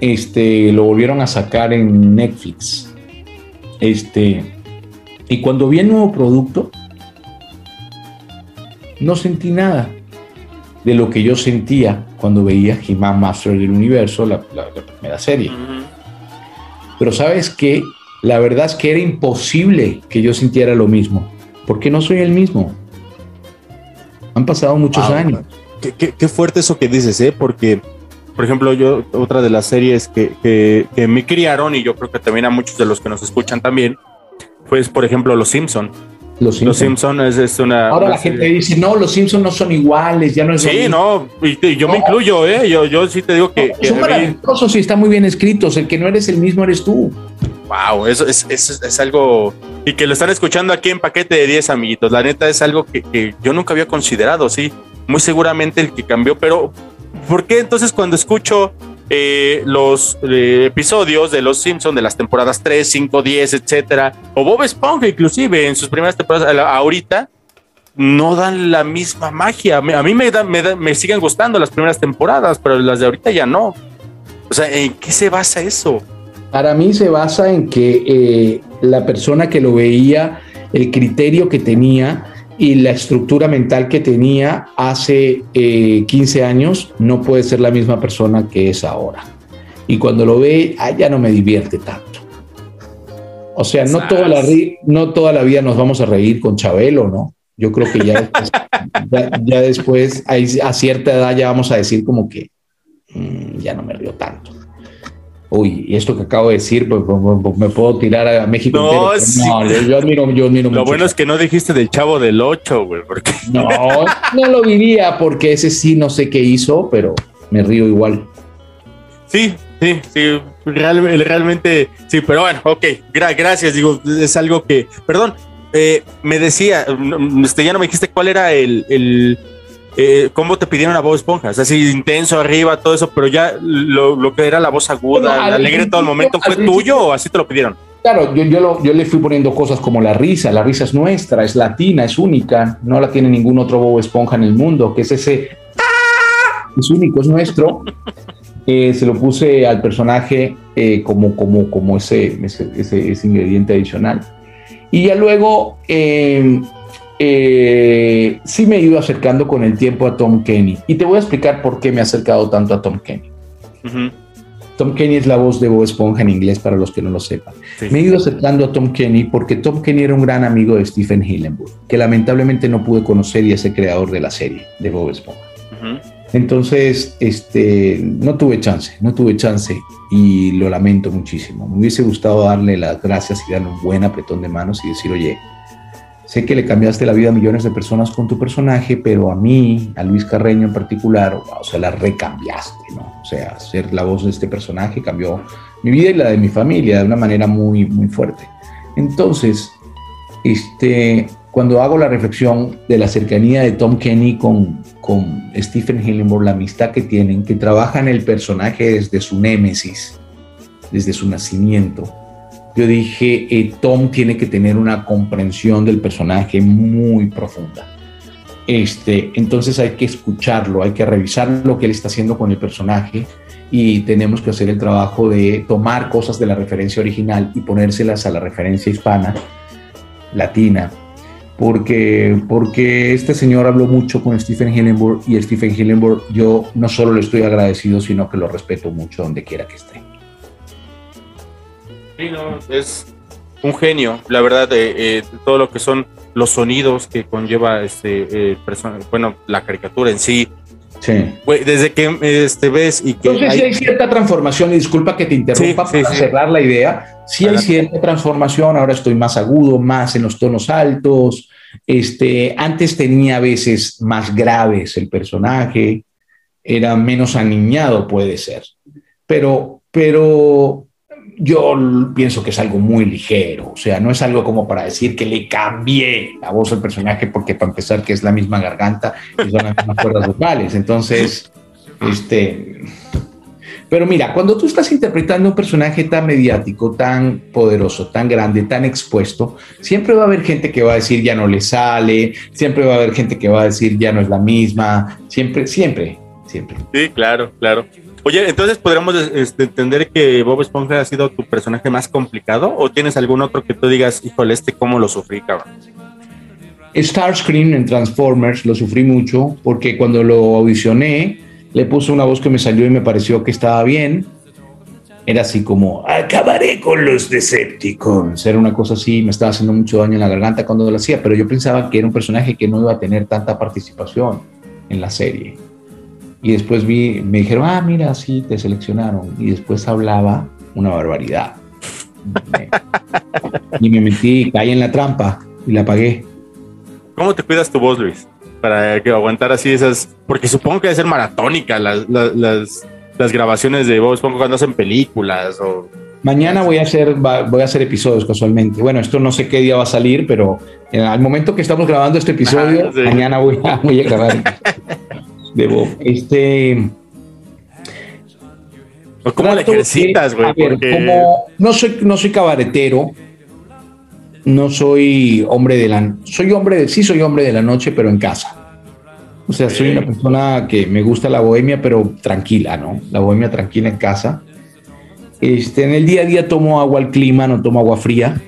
Este, lo volvieron a sacar en Netflix. Este, y cuando vi el nuevo producto, no sentí nada de lo que yo sentía cuando veía He-Man Master del Universo, la, primera serie. Pero sabes que la verdad es que era imposible que yo sintiera lo mismo, porque no soy el mismo. Han pasado muchos Wow. años. Qué, qué- qué fuerte eso que dices, ¿eh? Porque, por ejemplo, yo, otra de las series que, que- que me criaron, y yo creo que también a muchos de los que nos escuchan también, pues, por ejemplo, Los Simpson. Los Simpson. Los Simpson es, es una. Ahora una la gente dice, no, los Simpsons no son iguales, ya no es Sí, mismo". no, y, y yo me incluyo, ¿eh? Yo, yo sí te digo que. que Son vi- maravillosos y están muy bien escritos. El que no eres el mismo eres tú. Wow, eso es, es, es algo. Y que lo están escuchando aquí en paquete de 10 amiguitos. La neta es algo que, que yo nunca había considerado, sí. Muy seguramente el que cambió, pero ¿por qué entonces cuando escucho eh, los eh, episodios de Los Simpsons de las temporadas 3, 5, 10, etcétera, o Bob Esponja, inclusive en sus primeras temporadas, ahorita no dan la misma magia. A mí me, dan- me, dan- me siguen gustando las primeras temporadas, pero las de ahorita ya no. O sea, ¿en qué se basa eso? Para mí se basa en que eh, la persona que lo veía, el criterio que tenía y la estructura mental que tenía hace eh, 15 años no puede ser la misma persona que es ahora. Y cuando lo ve, ah, ya no me divierte tanto. O sea, no toda, la, no toda la vida nos vamos a reír con Chabelo, ¿no? Yo creo que ya después, *laughs* ya, ya después a cierta edad ya vamos a decir como que "Mm, ya no me río tanto. Uy, esto que acabo de decir, pues, pues, pues, me puedo tirar a México No, entero. sí. No, yo, yo admiro, yo admiro Lo mucho. bueno es que no dijiste del chavo del 8, güey, porque *laughs* No, no lo diría porque ese sí no sé qué hizo, pero me río igual. sí, sí, sí, real- realmente, sí, pero bueno, ok, gra- gracias, digo, es algo que, perdón, eh, me decía, este, ya no me dijiste cuál era el, el eh, cómo te pidieron a Bob Esponja, o sea, así intenso arriba, todo eso, pero ya lo, lo que era la voz aguda, Bueno, al alegre todo el momento, ¿fue tuyo o así te lo pidieron? Claro, yo, yo, lo- yo le fui poniendo cosas como la risa. La risa es nuestra, es latina, es única. No la tiene ningún otro Bob Esponja en el mundo, que es ese. ¡ah! Es único, es nuestro. Eh, se lo puse al personaje eh, como, como, como ese, ese, ese- ese ingrediente adicional. Y ya luego eh, eh, sí me he ido acercando con el tiempo a Tom Kenny. Y te voy a explicar por qué me he acercado tanto a Tom Kenny. Tom Kenny es la voz de Bob Esponja en inglés para los que no lo sepan. Sí. Me he ido acercando a Tom Kenny porque Tom Kenny era un gran amigo de Stephen Hillenburg, que lamentablemente no pude conocer y es el creador de la serie de Bob Esponja. Entonces, este, no tuve chance, no tuve chance y lo lamento muchísimo. Me hubiese gustado darle las gracias y darle un buen apretón de manos y decir, oye, sé que le cambiaste la vida a millones de personas con tu personaje, pero a mí, a Luis Carreño en particular, o sea, la recambiaste, ¿no? O sea, ser la voz de este personaje cambió mi vida y la de mi familia de una manera muy, muy fuerte. Entonces, este, cuando hago la reflexión de la cercanía de Tom Kenny con, con Stephen Hillenburg, la amistad que tienen, que trabajan el personaje desde su némesis, desde su nacimiento, yo dije, eh, Tom tiene que tener una comprensión del personaje muy profunda. Este, entonces hay que escucharlo, hay que revisar lo que él está haciendo con el personaje y tenemos que hacer el trabajo de tomar cosas de la referencia original y ponérselas a la referencia hispana, latina, porque, porque este señor habló mucho con Stephen Hillenburg y Stephen Hillenburg yo no solo le estoy agradecido, sino que lo respeto mucho donde quiera que esté. Sí, no, es un genio, la verdad, eh, eh, todo lo que son los sonidos que conlleva este eh, persona- bueno, la caricatura en sí. Sí. Desde que este, ves y que Entonces sí hay- hay cierta transformación, y disculpa que te interrumpa Sí, para sí. cerrar la idea, sí hay Adelante. cierta transformación, ahora estoy más agudo, más en los tonos altos, este, antes tenía a veces más graves el personaje, era menos aniñado puede ser, pero, pero yo pienso que es algo muy ligero, o sea, no es algo como para decir que le cambié la voz al personaje, porque para empezar que es la misma garganta y son las mismas cuerdas vocales, entonces, este... Pero mira, cuando tú estás interpretando un personaje tan mediático, tan poderoso, tan grande, tan expuesto, siempre va a haber gente que va a decir ya no le sale, siempre va a haber gente que va a decir ya no es la misma, siempre, siempre, siempre. Sí, claro, claro. Oye, entonces podríamos este, entender que Bob Esponja ha sido tu personaje más complicado o tienes algún otro que tú digas, híjole, este cómo lo sufrí, cabrón. Starscream en Transformers lo sufrí mucho porque cuando lo audicioné le puse una voz que me salió y me pareció que estaba bien. era así como, acabaré con los Decepticons. Era una cosa así, me estaba haciendo mucho daño en la garganta cuando lo hacía, pero yo pensaba que era un personaje que no iba a tener tanta participación en la serie. Y después vi, me dijeron, ah, mira, sí, te seleccionaron. Y después hablaba una barbaridad. *laughs* y me metí, caí en la trampa y la pagué. ¿Cómo te cuidas tu voz, Luis? Para que aguantar así esas. Porque supongo que debe ser maratónica las, las, las, las grabaciones de voz, supongo cuando hacen películas o. Mañana voy a hacer voy a hacer episodios casualmente. Bueno, esto no sé qué día va a salir, pero al momento que estamos grabando este episodio, Ajá, sí. mañana voy a, voy a grabar *laughs* de voz. Este ¿O ¿Cómo le ejercitas, güey? a ver, Porque- como no soy, no soy cabaretero, no soy hombre de la, soy hombre, de- sí soy hombre de la noche, pero en casa. O sea, soy una persona que me gusta la bohemia, pero tranquila, ¿no? La bohemia tranquila en casa. Este, en el día a día tomo agua al clima, no tomo agua fría.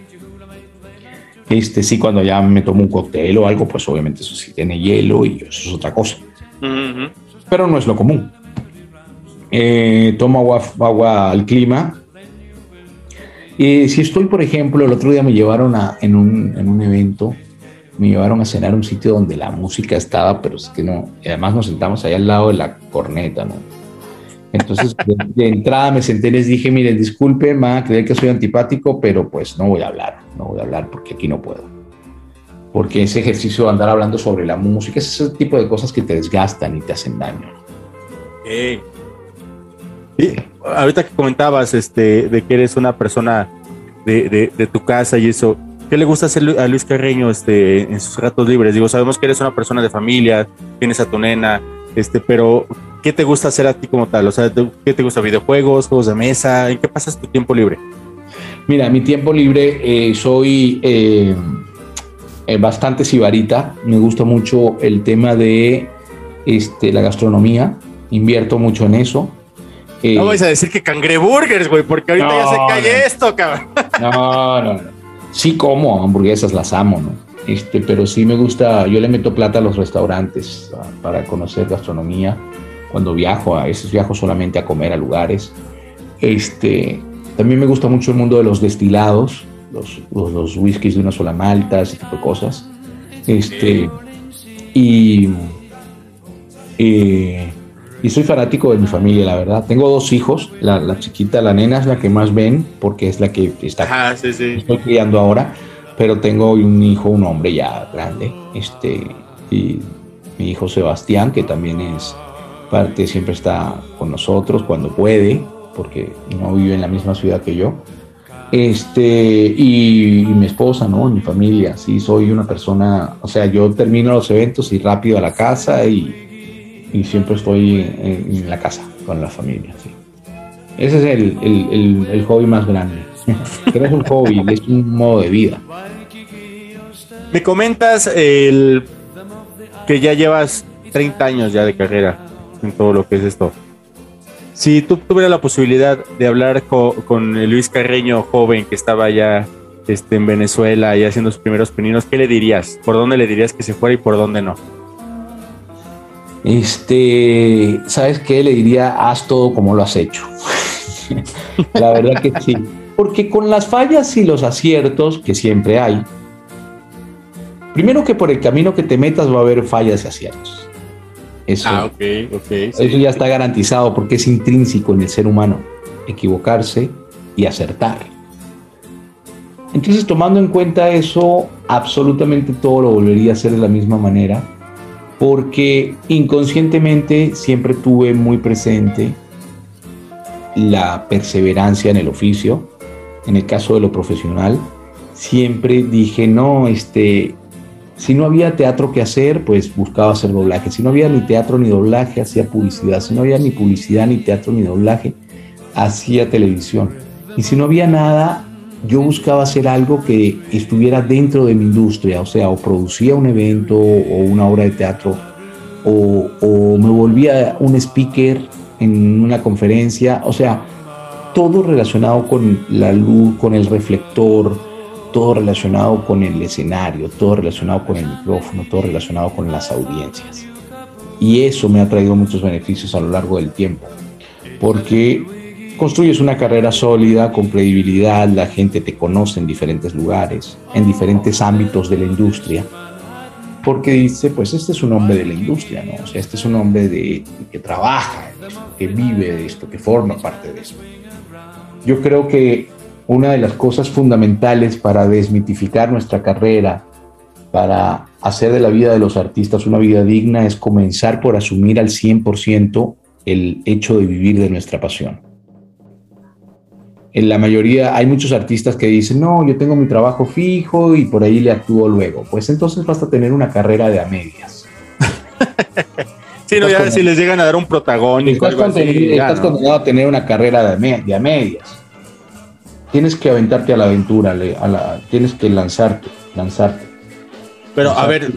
Este, sí, cuando ya me tomo un cóctel o algo, pues obviamente eso sí tiene hielo y eso es otra cosa Pero no es lo común. Eh, tomo agua, agua al clima. Y si estoy, por ejemplo, el otro día me llevaron a, en, un, en un evento, me llevaron a cenar un sitio donde la música estaba, pero es que no, y además nos sentamos ahí al lado de la corneta, ¿no? Entonces, de, de entrada me senté y les dije, miren, disculpen, van a creer que soy antipático, pero pues no voy a hablar, no voy a hablar porque aquí no puedo. Porque ese ejercicio de andar hablando sobre la música, es ese tipo de cosas que te desgastan y te hacen daño. Y ahorita que comentabas este, de que eres una persona de, de- de tu casa y eso, ¿qué le gusta hacer a Luis Carreño este, en sus ratos libres? Digo, sabemos que eres una persona de familia, tienes a tu nena, este, pero ¿qué te gusta hacer a ti como tal? O sea, ¿qué te gusta? ¿Videojuegos, juegos de mesa? ¿En qué pasas tu tiempo libre? Mira, mi tiempo libre eh, soy eh, eh, bastante sibarita. Me gusta mucho el tema de este, la gastronomía. Invierto mucho en eso. Eh, No vais a decir que cangreburgers, güey, porque ahorita ya se cae no. esto, cabrón. No, no, no. Sí como hamburguesas, las amo, ¿no? Este, pero sí me gusta, yo le meto plata a los restaurantes ah, para conocer gastronomía. Cuando viajo, a veces viajo solamente a comer a lugares. Este, también me gusta mucho el mundo de los destilados, los, los, los whiskies de una sola malta, ese tipo de cosas. Este, y, eh, y soy fanático de mi familia, la verdad. Tengo dos hijos. La, la chiquita, la nena, es la que más ven porque es la que está Ajá, sí, sí. estoy criando ahora, pero tengo un hijo, un hombre ya grande, este, y mi hijo Sebastián, que también es parte, siempre está con nosotros cuando puede, porque no vive en la misma ciudad que yo. Este, y, mi esposa, ¿no? Mi familia, sí, soy una persona, o sea, yo termino los eventos y rápido a la casa y, y siempre estoy en, la casa con la familia, sí. Ese es el, el- el- hobby más grande. *laughs* no es un hobby, es un modo de vida. Me comentas el que ya llevas 30 años ya de carrera en todo lo que es esto. Si tú tuvieras la posibilidad de hablar co- con, Luis Carreño joven que estaba ya este, en Venezuela y haciendo sus primeros pininos, ¿qué le dirías? ¿Por dónde le dirías que se fuera y por dónde no? Este, ¿sabes qué? Le diría, haz todo como lo has hecho. *laughs* La verdad que sí. Porque con las fallas y los aciertos, que siempre hay, primero que por el camino que te metas va a haber fallas y aciertos. Eso, Ah, eso ya está garantizado porque es intrínseco en el ser humano, equivocarse y acertar. Entonces, tomando en cuenta eso, absolutamente todo lo volvería a hacer de la misma manera, porque inconscientemente siempre tuve muy presente la perseverancia en el oficio. En el caso de lo profesional, siempre dije, no, este, si no había teatro que hacer, pues buscaba hacer doblaje. Si no había ni teatro ni doblaje, hacía publicidad. Si no había ni publicidad, ni teatro, ni doblaje, hacía televisión. Y si no había nada, yo buscaba hacer algo que estuviera dentro de mi industria, o sea, o producía un evento o una obra de teatro, o, o me volvía un speaker en una conferencia, o sea, todo relacionado con la luz, con el reflector, todo relacionado con el escenario, todo relacionado con el micrófono, todo relacionado con las audiencias. Y eso me ha traído muchos beneficios a lo largo del tiempo, porque construyes una carrera sólida, con credibilidad, la gente te conoce en diferentes lugares, en diferentes ámbitos de la industria, porque dice, pues este es un hombre de la industria, ¿no? O sea, este es un hombre de, que trabaja, que vive de esto, que forma parte de esto. Yo creo que una de las cosas fundamentales para desmitificar nuestra carrera, para hacer de la vida de los artistas una vida digna, es comenzar por asumir al 100% el hecho de vivir de nuestra pasión. En la mayoría hay muchos artistas que dicen, no, yo tengo mi trabajo fijo y por ahí le actúo luego. Pues entonces basta tener una carrera de a medias. *laughs* sí, no, ya si les llegan a dar un protagónico. Estás, así, estás condenado a tener una carrera de a, medias. Tienes que aventarte a la aventura, a la, tienes que lanzarte, lanzarte. Pero lanzarte. a ver,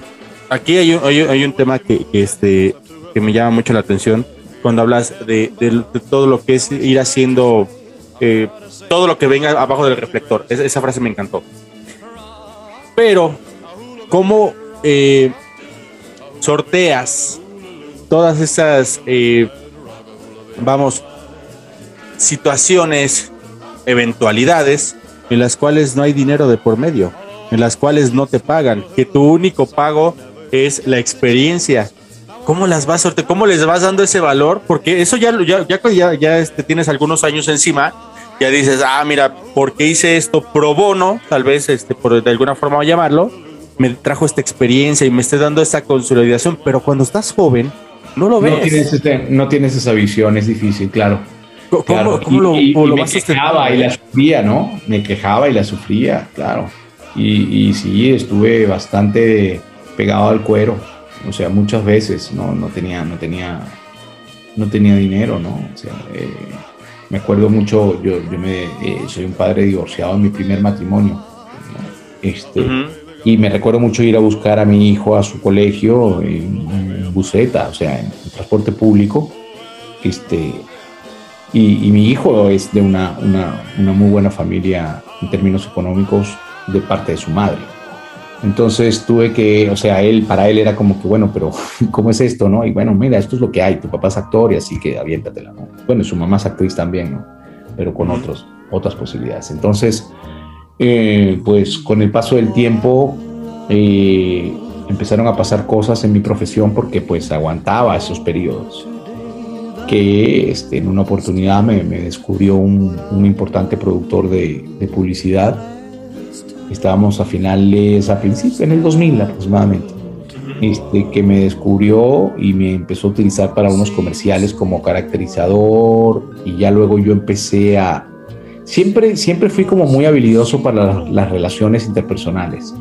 aquí hay un, hay, hay un tema que, que, este, que me llama mucho la atención cuando hablas de, de, de todo lo que es ir haciendo eh, todo lo que venga abajo del reflector. Es, esa frase me encantó. Pero, ¿cómo eh, sorteas todas esas, eh, vamos, situaciones, eventualidades en las cuales no hay dinero de por medio, en las cuales no te pagan, que tu único pago es la experiencia ¿Cómo las vas a ¿Cómo les vas dando ese valor? Porque eso ya, ya, ya, ya, ya este, tienes algunos años encima, ya dices, ah, mira, ¿por qué hice esto pro bono? Tal vez, este, por de alguna forma llamarlo, me trajo esta experiencia y me esté dando esta consolidación, pero cuando estás joven, no lo ves. No tienes, este, no tienes esa visión, es difícil, claro. *laughs* ¿Cómo, claro. ¿cómo lo, y, cómo y lo me vas quejaba y la sufría, ¿no? Me quejaba y la sufría, claro. Y, y sí, estuve bastante pegado al cuero o sea, muchas veces no, no tenía, no tenía, no tenía dinero, ¿no? O sea, eh, me acuerdo mucho, yo, yo me, eh, soy un padre divorciado en mi primer matrimonio, ¿no? este, uh -huh. y me recuerdo mucho ir a buscar a mi hijo a su colegio en, en buseta, o sea, en, en, transporte público, este, y, y, mi hijo es de una, una, una muy buena familia en términos económicos de parte de su madre. Entonces tuve que, o sea, él, para él era como que, bueno, pero *laughs* ¿cómo es esto, no? Y bueno, mira, esto es lo que hay, tu papá es actor y así que aviéntatela, ¿no? Bueno, su mamá es actriz también, ¿no? Pero con otros, otras posibilidades. Entonces, eh, pues con el paso del tiempo eh, empezaron a pasar cosas en mi profesión porque pues aguantaba esos periodos. Que este, en una oportunidad me, me descubrió un, un, importante productor de, de publicidad estábamos a finales, a principios, en el 2000 aproximadamente, este, que me descubrió y me empezó a utilizar para unos comerciales como caracterizador y ya luego yo empecé a... Siempre, siempre fui como muy habilidoso para las, las relaciones interpersonales.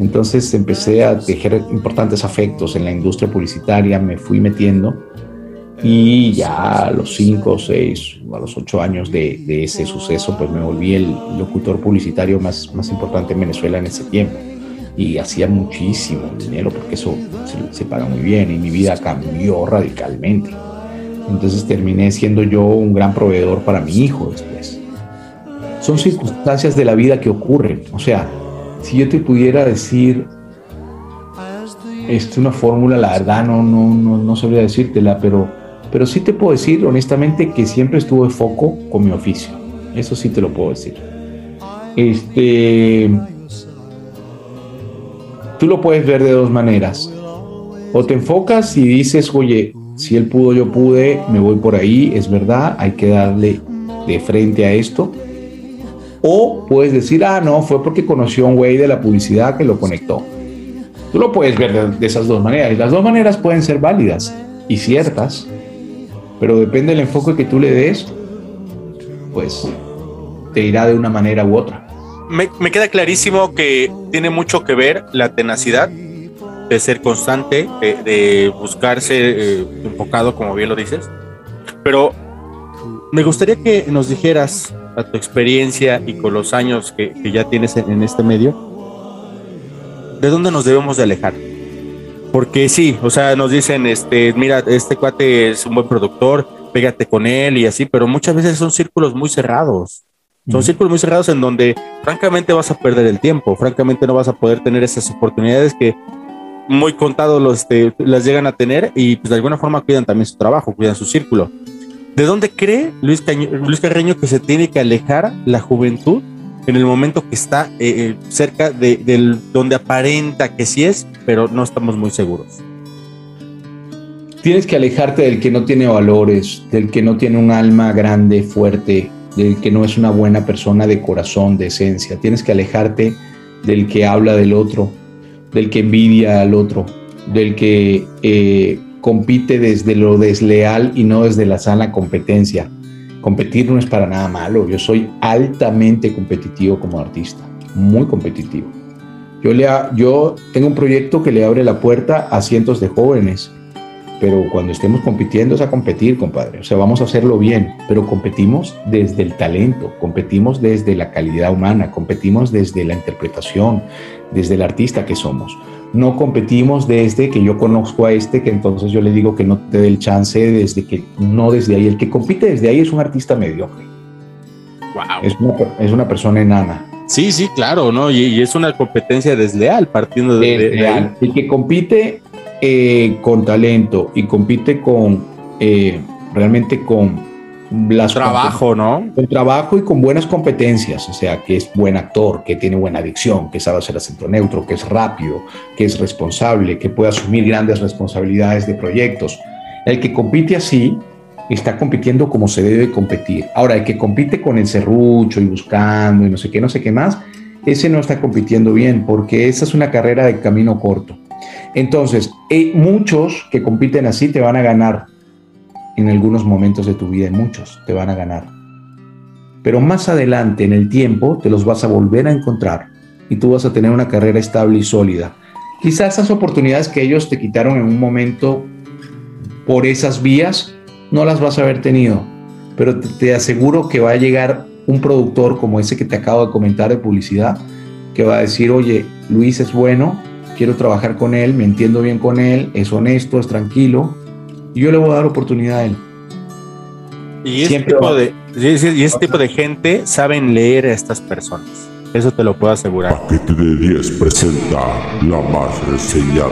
Entonces empecé a tejer importantes afectos en la industria publicitaria, me fui metiendo y ya a los 5 o 6 a los 8 años de, de, ese suceso pues me volví el locutor publicitario más, más importante en Venezuela en ese tiempo. Y hacía muchísimo dinero porque eso se, se, paga muy bien y mi vida cambió radicalmente. Entonces terminé siendo yo un gran proveedor para mi hijo después. Son circunstancias de la vida que ocurren. O sea si yo te pudiera decir este, una fórmula la verdad no, no, no, no sabría decírtela pero pero sí te puedo decir honestamente que siempre estuve foco con mi oficio. Eso sí te lo puedo decir. Este, tú lo puedes ver de dos maneras. O te enfocas y dices, oye, si él pudo, yo pude, me voy por ahí, es verdad, hay que darle de frente a esto. O puedes decir, ah, no, fue porque conoció a un güey de la publicidad que lo conectó. Tú lo puedes ver de, de esas dos maneras. Y las dos maneras pueden ser válidas y ciertas pero depende del enfoque que tú le des, pues te irá de una manera u otra. Me, me, queda clarísimo que tiene mucho que ver la tenacidad de ser constante, de, de buscarse eh, enfocado, como bien lo dices. Pero me gustaría que nos dijeras a tu experiencia y con los años que, que ya tienes en, en este medio, ¿de dónde nos debemos de alejar? Porque sí, o sea, nos dicen, este, mira, este cuate es un buen productor, pégate con él y así, pero muchas veces son círculos muy cerrados. Son círculos muy cerrados en donde francamente vas a perder el tiempo, francamente no vas a poder tener esas oportunidades que muy contados los, este, las llegan a tener y pues de alguna forma cuidan también su trabajo, cuidan su círculo. ¿De dónde cree Luis, Caño- Luis Carreño que se tiene que alejar la juventud en el momento que está eh, eh, cerca de donde aparenta que sí es, pero no estamos muy seguros? Tienes que alejarte del que no tiene valores, del que no tiene un alma grande, fuerte, del que no es una buena persona de corazón, de esencia. Tienes que alejarte del que habla del otro, del que envidia al otro, del que eh, compite desde lo desleal y no desde la sana competencia. Competir no es para nada malo. Yo soy altamente competitivo como artista, muy competitivo. Yo, le yo tengo un proyecto que le abre la puerta a cientos de jóvenes pero cuando estemos compitiendo es a competir, compadre. O sea, vamos a hacerlo bien, pero competimos desde el talento, competimos desde la calidad humana, competimos desde la interpretación, desde el artista que somos. No competimos desde que yo conozco a este, que entonces yo le digo que no te dé el chance, desde que no desde ahí. El que compite desde ahí es un artista mediocre. Es, una, es una persona enana. Sí, sí, claro, ¿no? Y, y es una competencia desleal partiendo de, de- de ahí. Desleal. El que compite eh, con talento y compite con eh, realmente con las Trabajo, ¿no? Con trabajo y con buenas competencias, o sea, que es buen actor, que tiene buena adicción, que sabe hacer acento neutro, que es rápido, que es responsable, que puede asumir grandes responsabilidades de proyectos. El que compite así está compitiendo como se debe competir. Ahora, el que compite con el serrucho y buscando y no sé qué, no sé qué más, ese no está compitiendo bien porque esa es una carrera de camino corto. Entonces, eh, muchos que compiten así te van a ganar en algunos momentos de tu vida, y muchos te van a ganar. Pero más adelante en el tiempo te los vas a volver a encontrar y tú vas a tener una carrera estable y sólida. Quizás esas oportunidades que ellos te quitaron en un momento por esas vías no las vas a haber tenido, pero te, aseguro que va a llegar un productor como ese que te acabo de comentar de publicidad, que va a decir, oye, Luis es bueno, quiero trabajar con él, me entiendo bien con él, es honesto, es tranquilo, y yo le voy a dar oportunidad a él. Y este, Siempre tipo va- de, y este tipo de gente saben leer a estas personas. Eso te lo puedo asegurar. Paquete de 10 presenta la más reseñada.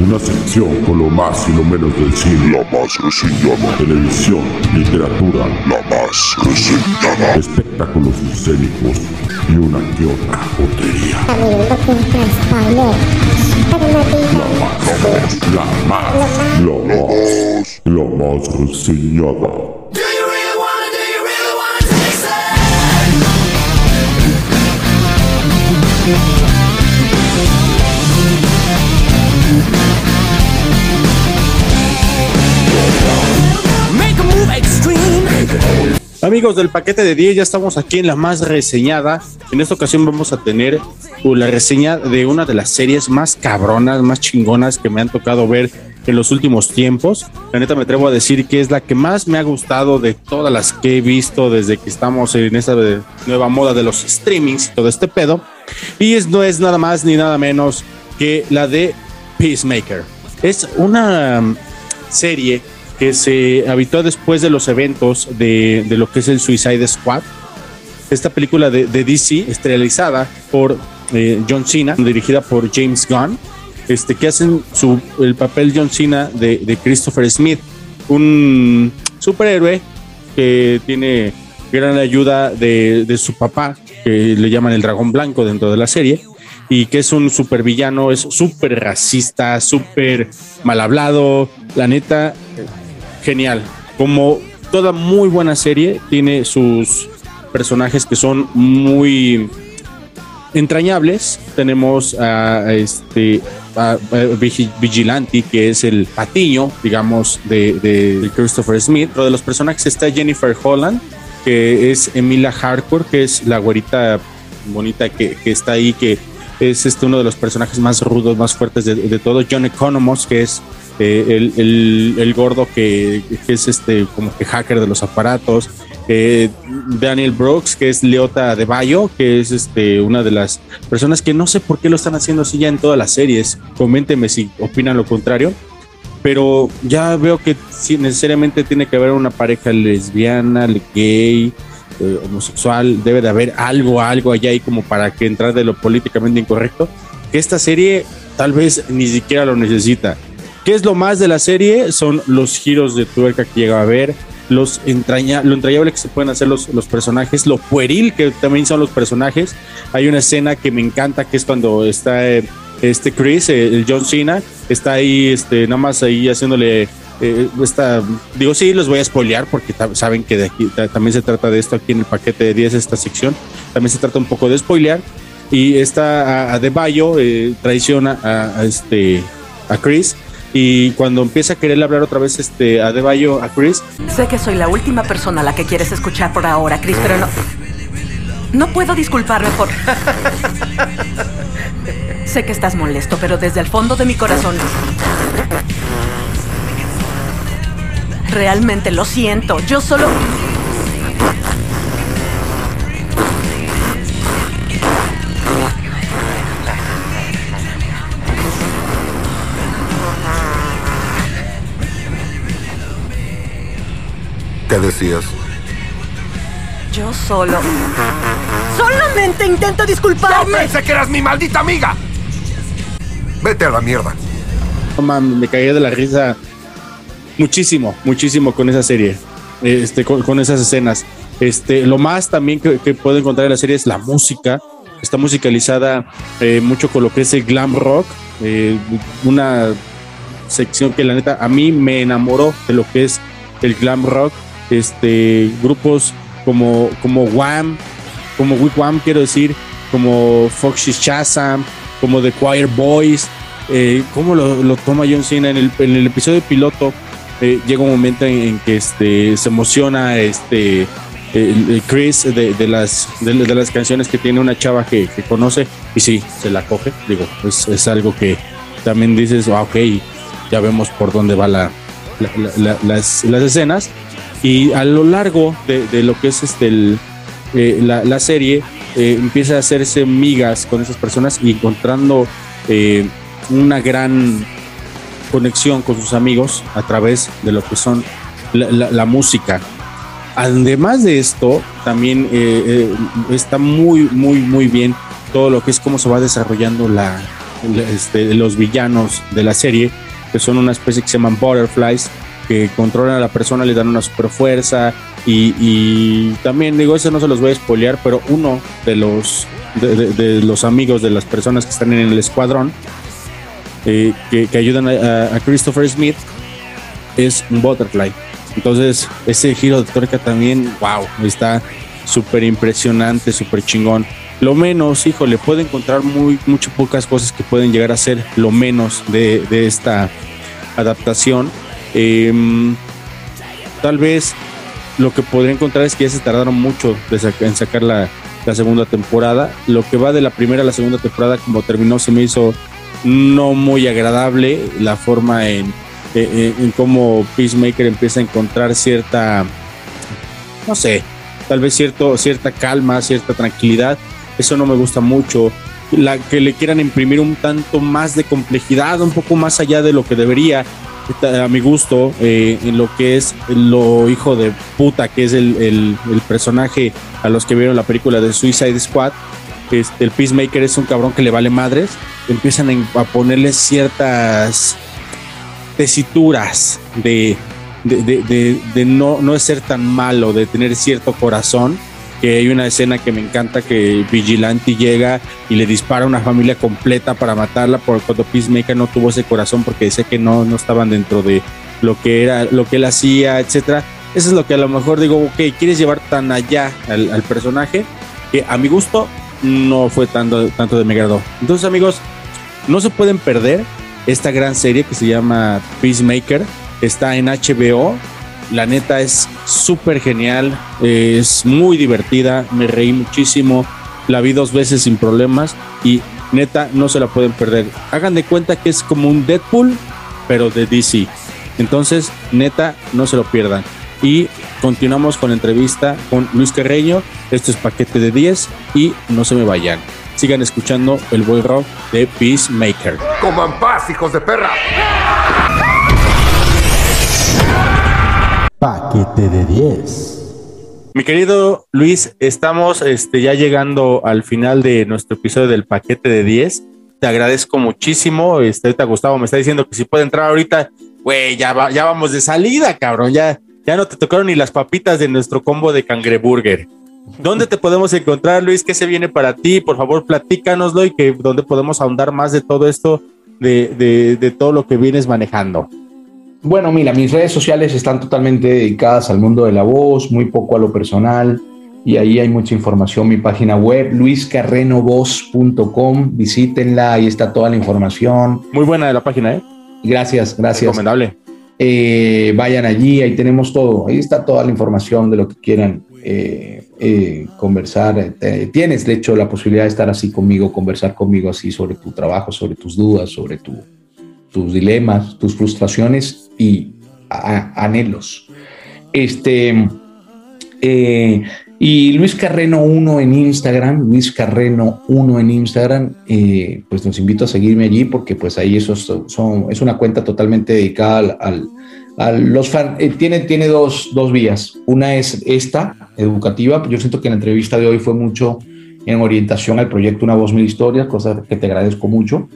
Una sección con lo más y lo menos del cine. La más reseñada. Televisión, literatura. La más reseñada. Espectáculos escénicos y una que otra jotería. La más, la más, la más reseñada. Amigos del paquete de 10, ya estamos aquí en la más reseñada. En esta ocasión vamos a tener uh, la reseña de una de las series más cabronas, más chingonas que me han tocado ver en los últimos tiempos. La neta me atrevo a decir que es la que más me ha gustado de todas las que he visto desde que estamos en esta de- nueva moda de los streamings y todo este pedo. Y es, no es nada más ni nada menos que la de Peacemaker. Es una um, serie que se habitó después de los eventos de, de lo que es el Suicide Squad. Esta película de, DC, estelarizada por eh, John Cena, dirigida por James Gunn, este, que hacen su, el papel John Cena de, de Christopher Smith, un superhéroe que tiene gran ayuda de, de su papá, que le llaman el dragón blanco dentro de la serie, y que es un supervillano, es súper racista, súper mal hablado, la neta, genial. Como toda muy buena serie, tiene sus personajes que son muy entrañables. Tenemos a, este Vigilante, que es el patiño, digamos, de, de- de Christopher Smith. Pero de los personajes está Jennifer Holland, que es Emilia Hardcore, que es la güerita bonita que, que está ahí, que es este uno de los personajes más rudos, más fuertes de, de todo. John Economos, que es eh, el, el- gordo que, que es este como que hacker de los aparatos. Eh, Daniel Brooks, que es Leota de Bayo, que es este una de las personas que no sé por qué lo están haciendo así ya en todas las series. Coméntenme si opinan lo contrario. Pero ya veo que sí, necesariamente tiene que haber una pareja lesbiana, gay, eh, homosexual. Debe de haber algo, algo allá ahí como para que entrar de lo políticamente incorrecto. Que esta serie tal vez ni siquiera lo necesita. ¿Qué es lo más de la serie? Son los giros de tuerca que llega a ver, los entraña, lo entrañable que se pueden hacer los, los personajes, lo pueril que también son los personajes. Hay una escena que me encanta que es cuando está eh, este Chris, el John Cena, está ahí, este, nada más ahí haciéndole eh, esta, digo, sí, los voy a spoilear porque saben que de aquí también se trata de esto aquí en el paquete de 10, esta sección. También se trata un poco de spoilear. Y está a, De Bayo, eh, traiciona a, este, a Chris. Y cuando empieza a quererle hablar otra vez este, a De Bayo, a Chris. Sé que soy la última persona a la que quieres escuchar por ahora, Chris, pero no. No puedo disculparme por. *laughs* sé que estás molesto, pero desde el fondo de mi corazón. Realmente lo siento. Yo solo... ¿Qué decías? Yo solo... Solamente intento disculparme. ¡No pensé que eras mi maldita amiga! Vete a la mierda. No mames, me caí de la risa muchísimo, muchísimo con esa serie, este, con, esas escenas. Este, lo más también que, puedo encontrar en la serie es la música. Está musicalizada eh, mucho con lo que es el glam rock, eh, una sección que la neta a mí me enamoró de lo que es el glam rock. Este, grupos como, como Wham, como We Wham, quiero decir, como Foxy Shazam, como The Choir Boys, eh, cómo lo, toma John Cena en el, en el episodio piloto eh, llega un momento en, que este, se emociona este, el, Chris de, las, de, las canciones que tiene una chava que, conoce y sí, se la coge. Digo, es, algo que también dices, ah, ok, ya vemos por dónde va la, las, escenas. Y a lo largo de, lo que es este, eh, la, serie, eh, empieza a hacerse migas con esas personas y encontrando una gran conexión con sus amigos a través de lo que son la, música. Además de esto, también eh, eh, está muy, muy, muy bien todo lo que es cómo se va desarrollando la, este, los villanos de la serie, que son una especie que se llaman butterflies, que controlan a la persona, le dan una super fuerza. Y, también digo, eso no se los voy a spoilear, pero uno de los, de los amigos de las personas que están en el escuadrón eh, que, ayudan a, Christopher Smith es un butterfly. Entonces, ese giro de tuerca también, wow, está súper impresionante, súper chingón. Lo menos, híjole, puede encontrar muy, mucho pocas cosas que pueden llegar a ser lo menos de, esta adaptación. Em, tal vez lo que podría encontrar es que ya se tardaron mucho en sacar la, segunda temporada. Lo que va de la primera a la segunda temporada, como terminó, se me hizo no muy agradable la forma en, en, cómo Peacemaker empieza a encontrar cierta, no sé, tal vez cierto, cierta calma, cierta tranquilidad. Eso no me gusta mucho. La que le quieran imprimir un tanto más de complejidad, un poco más allá de lo que debería, a mi gusto, eh, en lo que es lo hijo de puta que es el, el, personaje a los que vieron la película de Suicide Squad este, el Peacemaker es un cabrón que le vale madres, empiezan a ponerle ciertas tesituras de, de, no, no ser tan malo, de tener cierto corazón. Que hay una escena que me encanta que Vigilante llega y le dispara a una familia completa para matarla por cuando Peacemaker no tuvo ese corazón porque decía que no, no estaban dentro de lo que era, lo que él hacía, etcétera. Eso es lo que a lo mejor digo, ok, quieres llevar tan allá al, personaje que a mi gusto no fue tanto, tanto de mi grado. Entonces, amigos, no se pueden perder esta gran serie que se llama Peacemaker. Está en HBO. La neta es súper genial. Es muy divertida. Me reí muchísimo. La vi dos veces sin problemas. Y neta, no se la pueden perder. Hagan de cuenta que es como un Deadpool, pero de DC. Entonces, neta, no se lo pierdan. Y continuamos con la entrevista con Luis Carreño. Esto es paquete de 10 y no se me vayan. Sigan escuchando el buen rock de Peacemaker. Coman paz, hijos de perra. Paquete de 10. Mi querido Luis, estamos este, ya llegando al final de nuestro episodio del paquete de 10 te agradezco muchísimo. Este, ahorita Gustavo me está diciendo que si puede entrar ahorita, güey, ya, va- ya vamos de salida, cabrón. Ya, ya no te tocaron ni las papitas de nuestro combo de cangreburger. ¿Dónde te podemos encontrar, Luis? ¿Qué se viene para ti? Por favor, platícanoslo y que dónde podemos ahondar más de todo esto, de, de, de todo lo que vienes manejando. Bueno, mira, mis redes sociales están totalmente dedicadas al mundo de la voz, muy poco a lo personal, y ahí hay mucha información. Mi página web, luiscarrenovoz.com, visítenla, ahí está toda la información. Muy buena la página, ¿eh? Gracias, gracias. Recomendable. Eh, vayan allí, ahí tenemos todo, ahí está toda la información de lo que quieran eh, eh, conversar. Tienes, de hecho, la posibilidad de estar así conmigo, conversar conmigo así sobre tu trabajo, sobre tus dudas, sobre tu, tus dilemas, tus frustraciones y anhelos. Este, eh, y Luis Carreno 1 en Instagram, Luis Carreno 1 en Instagram, eh, pues los invito a seguirme allí porque pues ahí esos son, es una cuenta totalmente dedicada al, al- a los fan, eh, tiene, tiene dos, dos vías. Una es esta, educativa, yo siento que la entrevista de hoy fue mucho en orientación al proyecto Una Voz Mil Historias, cosa que te agradezco mucho.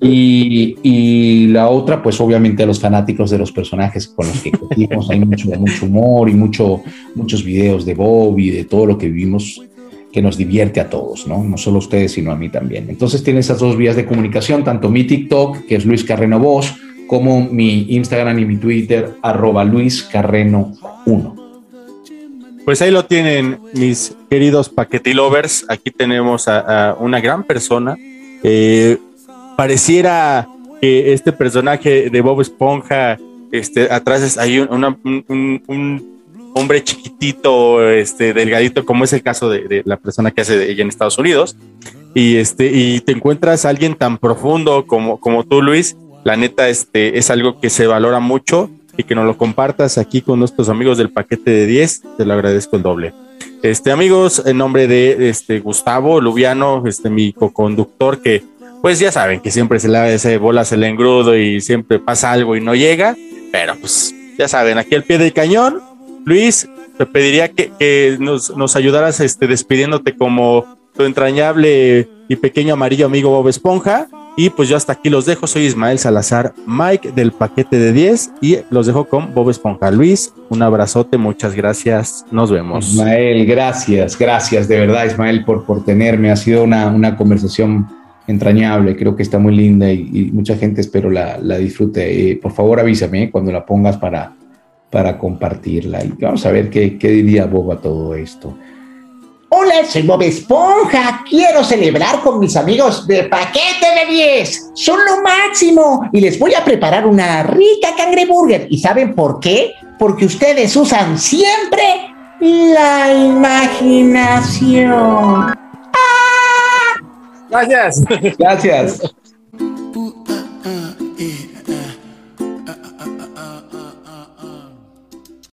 Y, la otra, pues obviamente a los fanáticos de los personajes con los que crecimos, hay mucho, mucho humor y mucho, muchos videos de Bob y de todo lo que vivimos que nos divierte a todos, ¿no? No solo a ustedes, sino a mí también. Entonces tiene esas dos vías de comunicación, tanto mi TikTok, que es Luis Carreno Voz, como mi Instagram y mi Twitter, arroba Luis Carreno 1. Pues ahí lo tienen, mis queridos paquetilovers. Aquí tenemos a, a una gran persona. Eh, pareciera que este personaje de Bob Esponja, este, atrás hay un, una- un- un- hombre chiquitito, este, delgadito, como es el caso de, de la persona que hace de ella en Estados Unidos. Y, este, y te encuentras a alguien tan profundo como, como tú, Luis. La neta, este, es algo que se valora mucho y que nos lo compartas aquí con nuestros amigos del paquete de 10, te lo agradezco el doble. Este, amigos, en nombre de este, Gustavo Lubiano, este, mi co-conductor, que pues ya saben que siempre se le ese bolas el engrudo y siempre pasa algo y no llega, pero pues ya saben, aquí al pie del cañón, Luis, te pediría que, que nos, nos ayudaras este, despidiéndote como tu entrañable y pequeño amarillo amigo Bob Esponja. Y pues yo hasta aquí los dejo. Soy Ismael Salazar, Mike del paquete de 10 y los dejo con Bob Esponja. Luis, un abrazote, muchas gracias. Nos vemos. Ismael, gracias, gracias de verdad, Ismael, por, por tenerme. Ha sido una, una conversación entrañable, creo que está muy linda y, mucha gente espero la, la disfrute. Eh, por favor, avísame cuando la pongas para, para compartirla. Y vamos a ver qué, qué diría Bob a todo esto. Hola, soy Bob Esponja. Quiero celebrar con mis amigos de Paquete de 10. Son lo máximo. Y les voy a preparar una rica cangreburger. ¿Y saben por qué? Porque ustedes usan siempre la imaginación. Gracias. Gracias.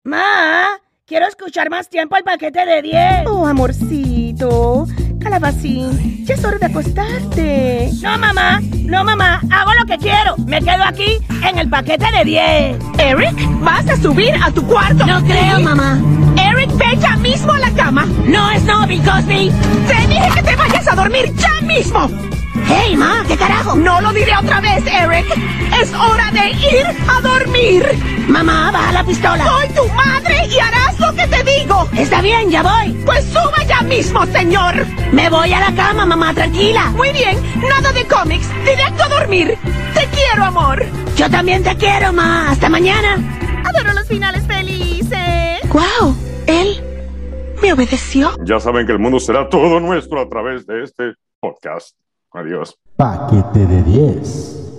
Ma, quiero escuchar más tiempo el paquete de 10. Oh, amorcito. Calabacín, ya es hora de acostarte. No, mamá, no, mamá, hago lo que quiero. Me quedo aquí en el paquete de 10. Eric, ¿vas a subir a tu cuarto? No creo, mamá. Eric, ve ya mismo a la cama. No es no, Cosby. Te dije que te vayas a dormir ya mismo. Hey, ma, ¿qué carajo? No lo diré otra vez, Eric. Es hora de ir a dormir. Mamá, baja la pistola. Soy tu madre y harás lo que te digo. Está bien, ya voy. Pues suba ya mismo, señor. Me voy a la cama, mamá, tranquila. Muy bien, nada de cómics. Directo a dormir. Te quiero, amor. Yo también te quiero, ma. Hasta mañana. Adoro los finales felices. ¡Wow! Él me obedeció. Ya saben que el mundo será todo nuestro a través de este podcast. Adiós. Paquete de 10.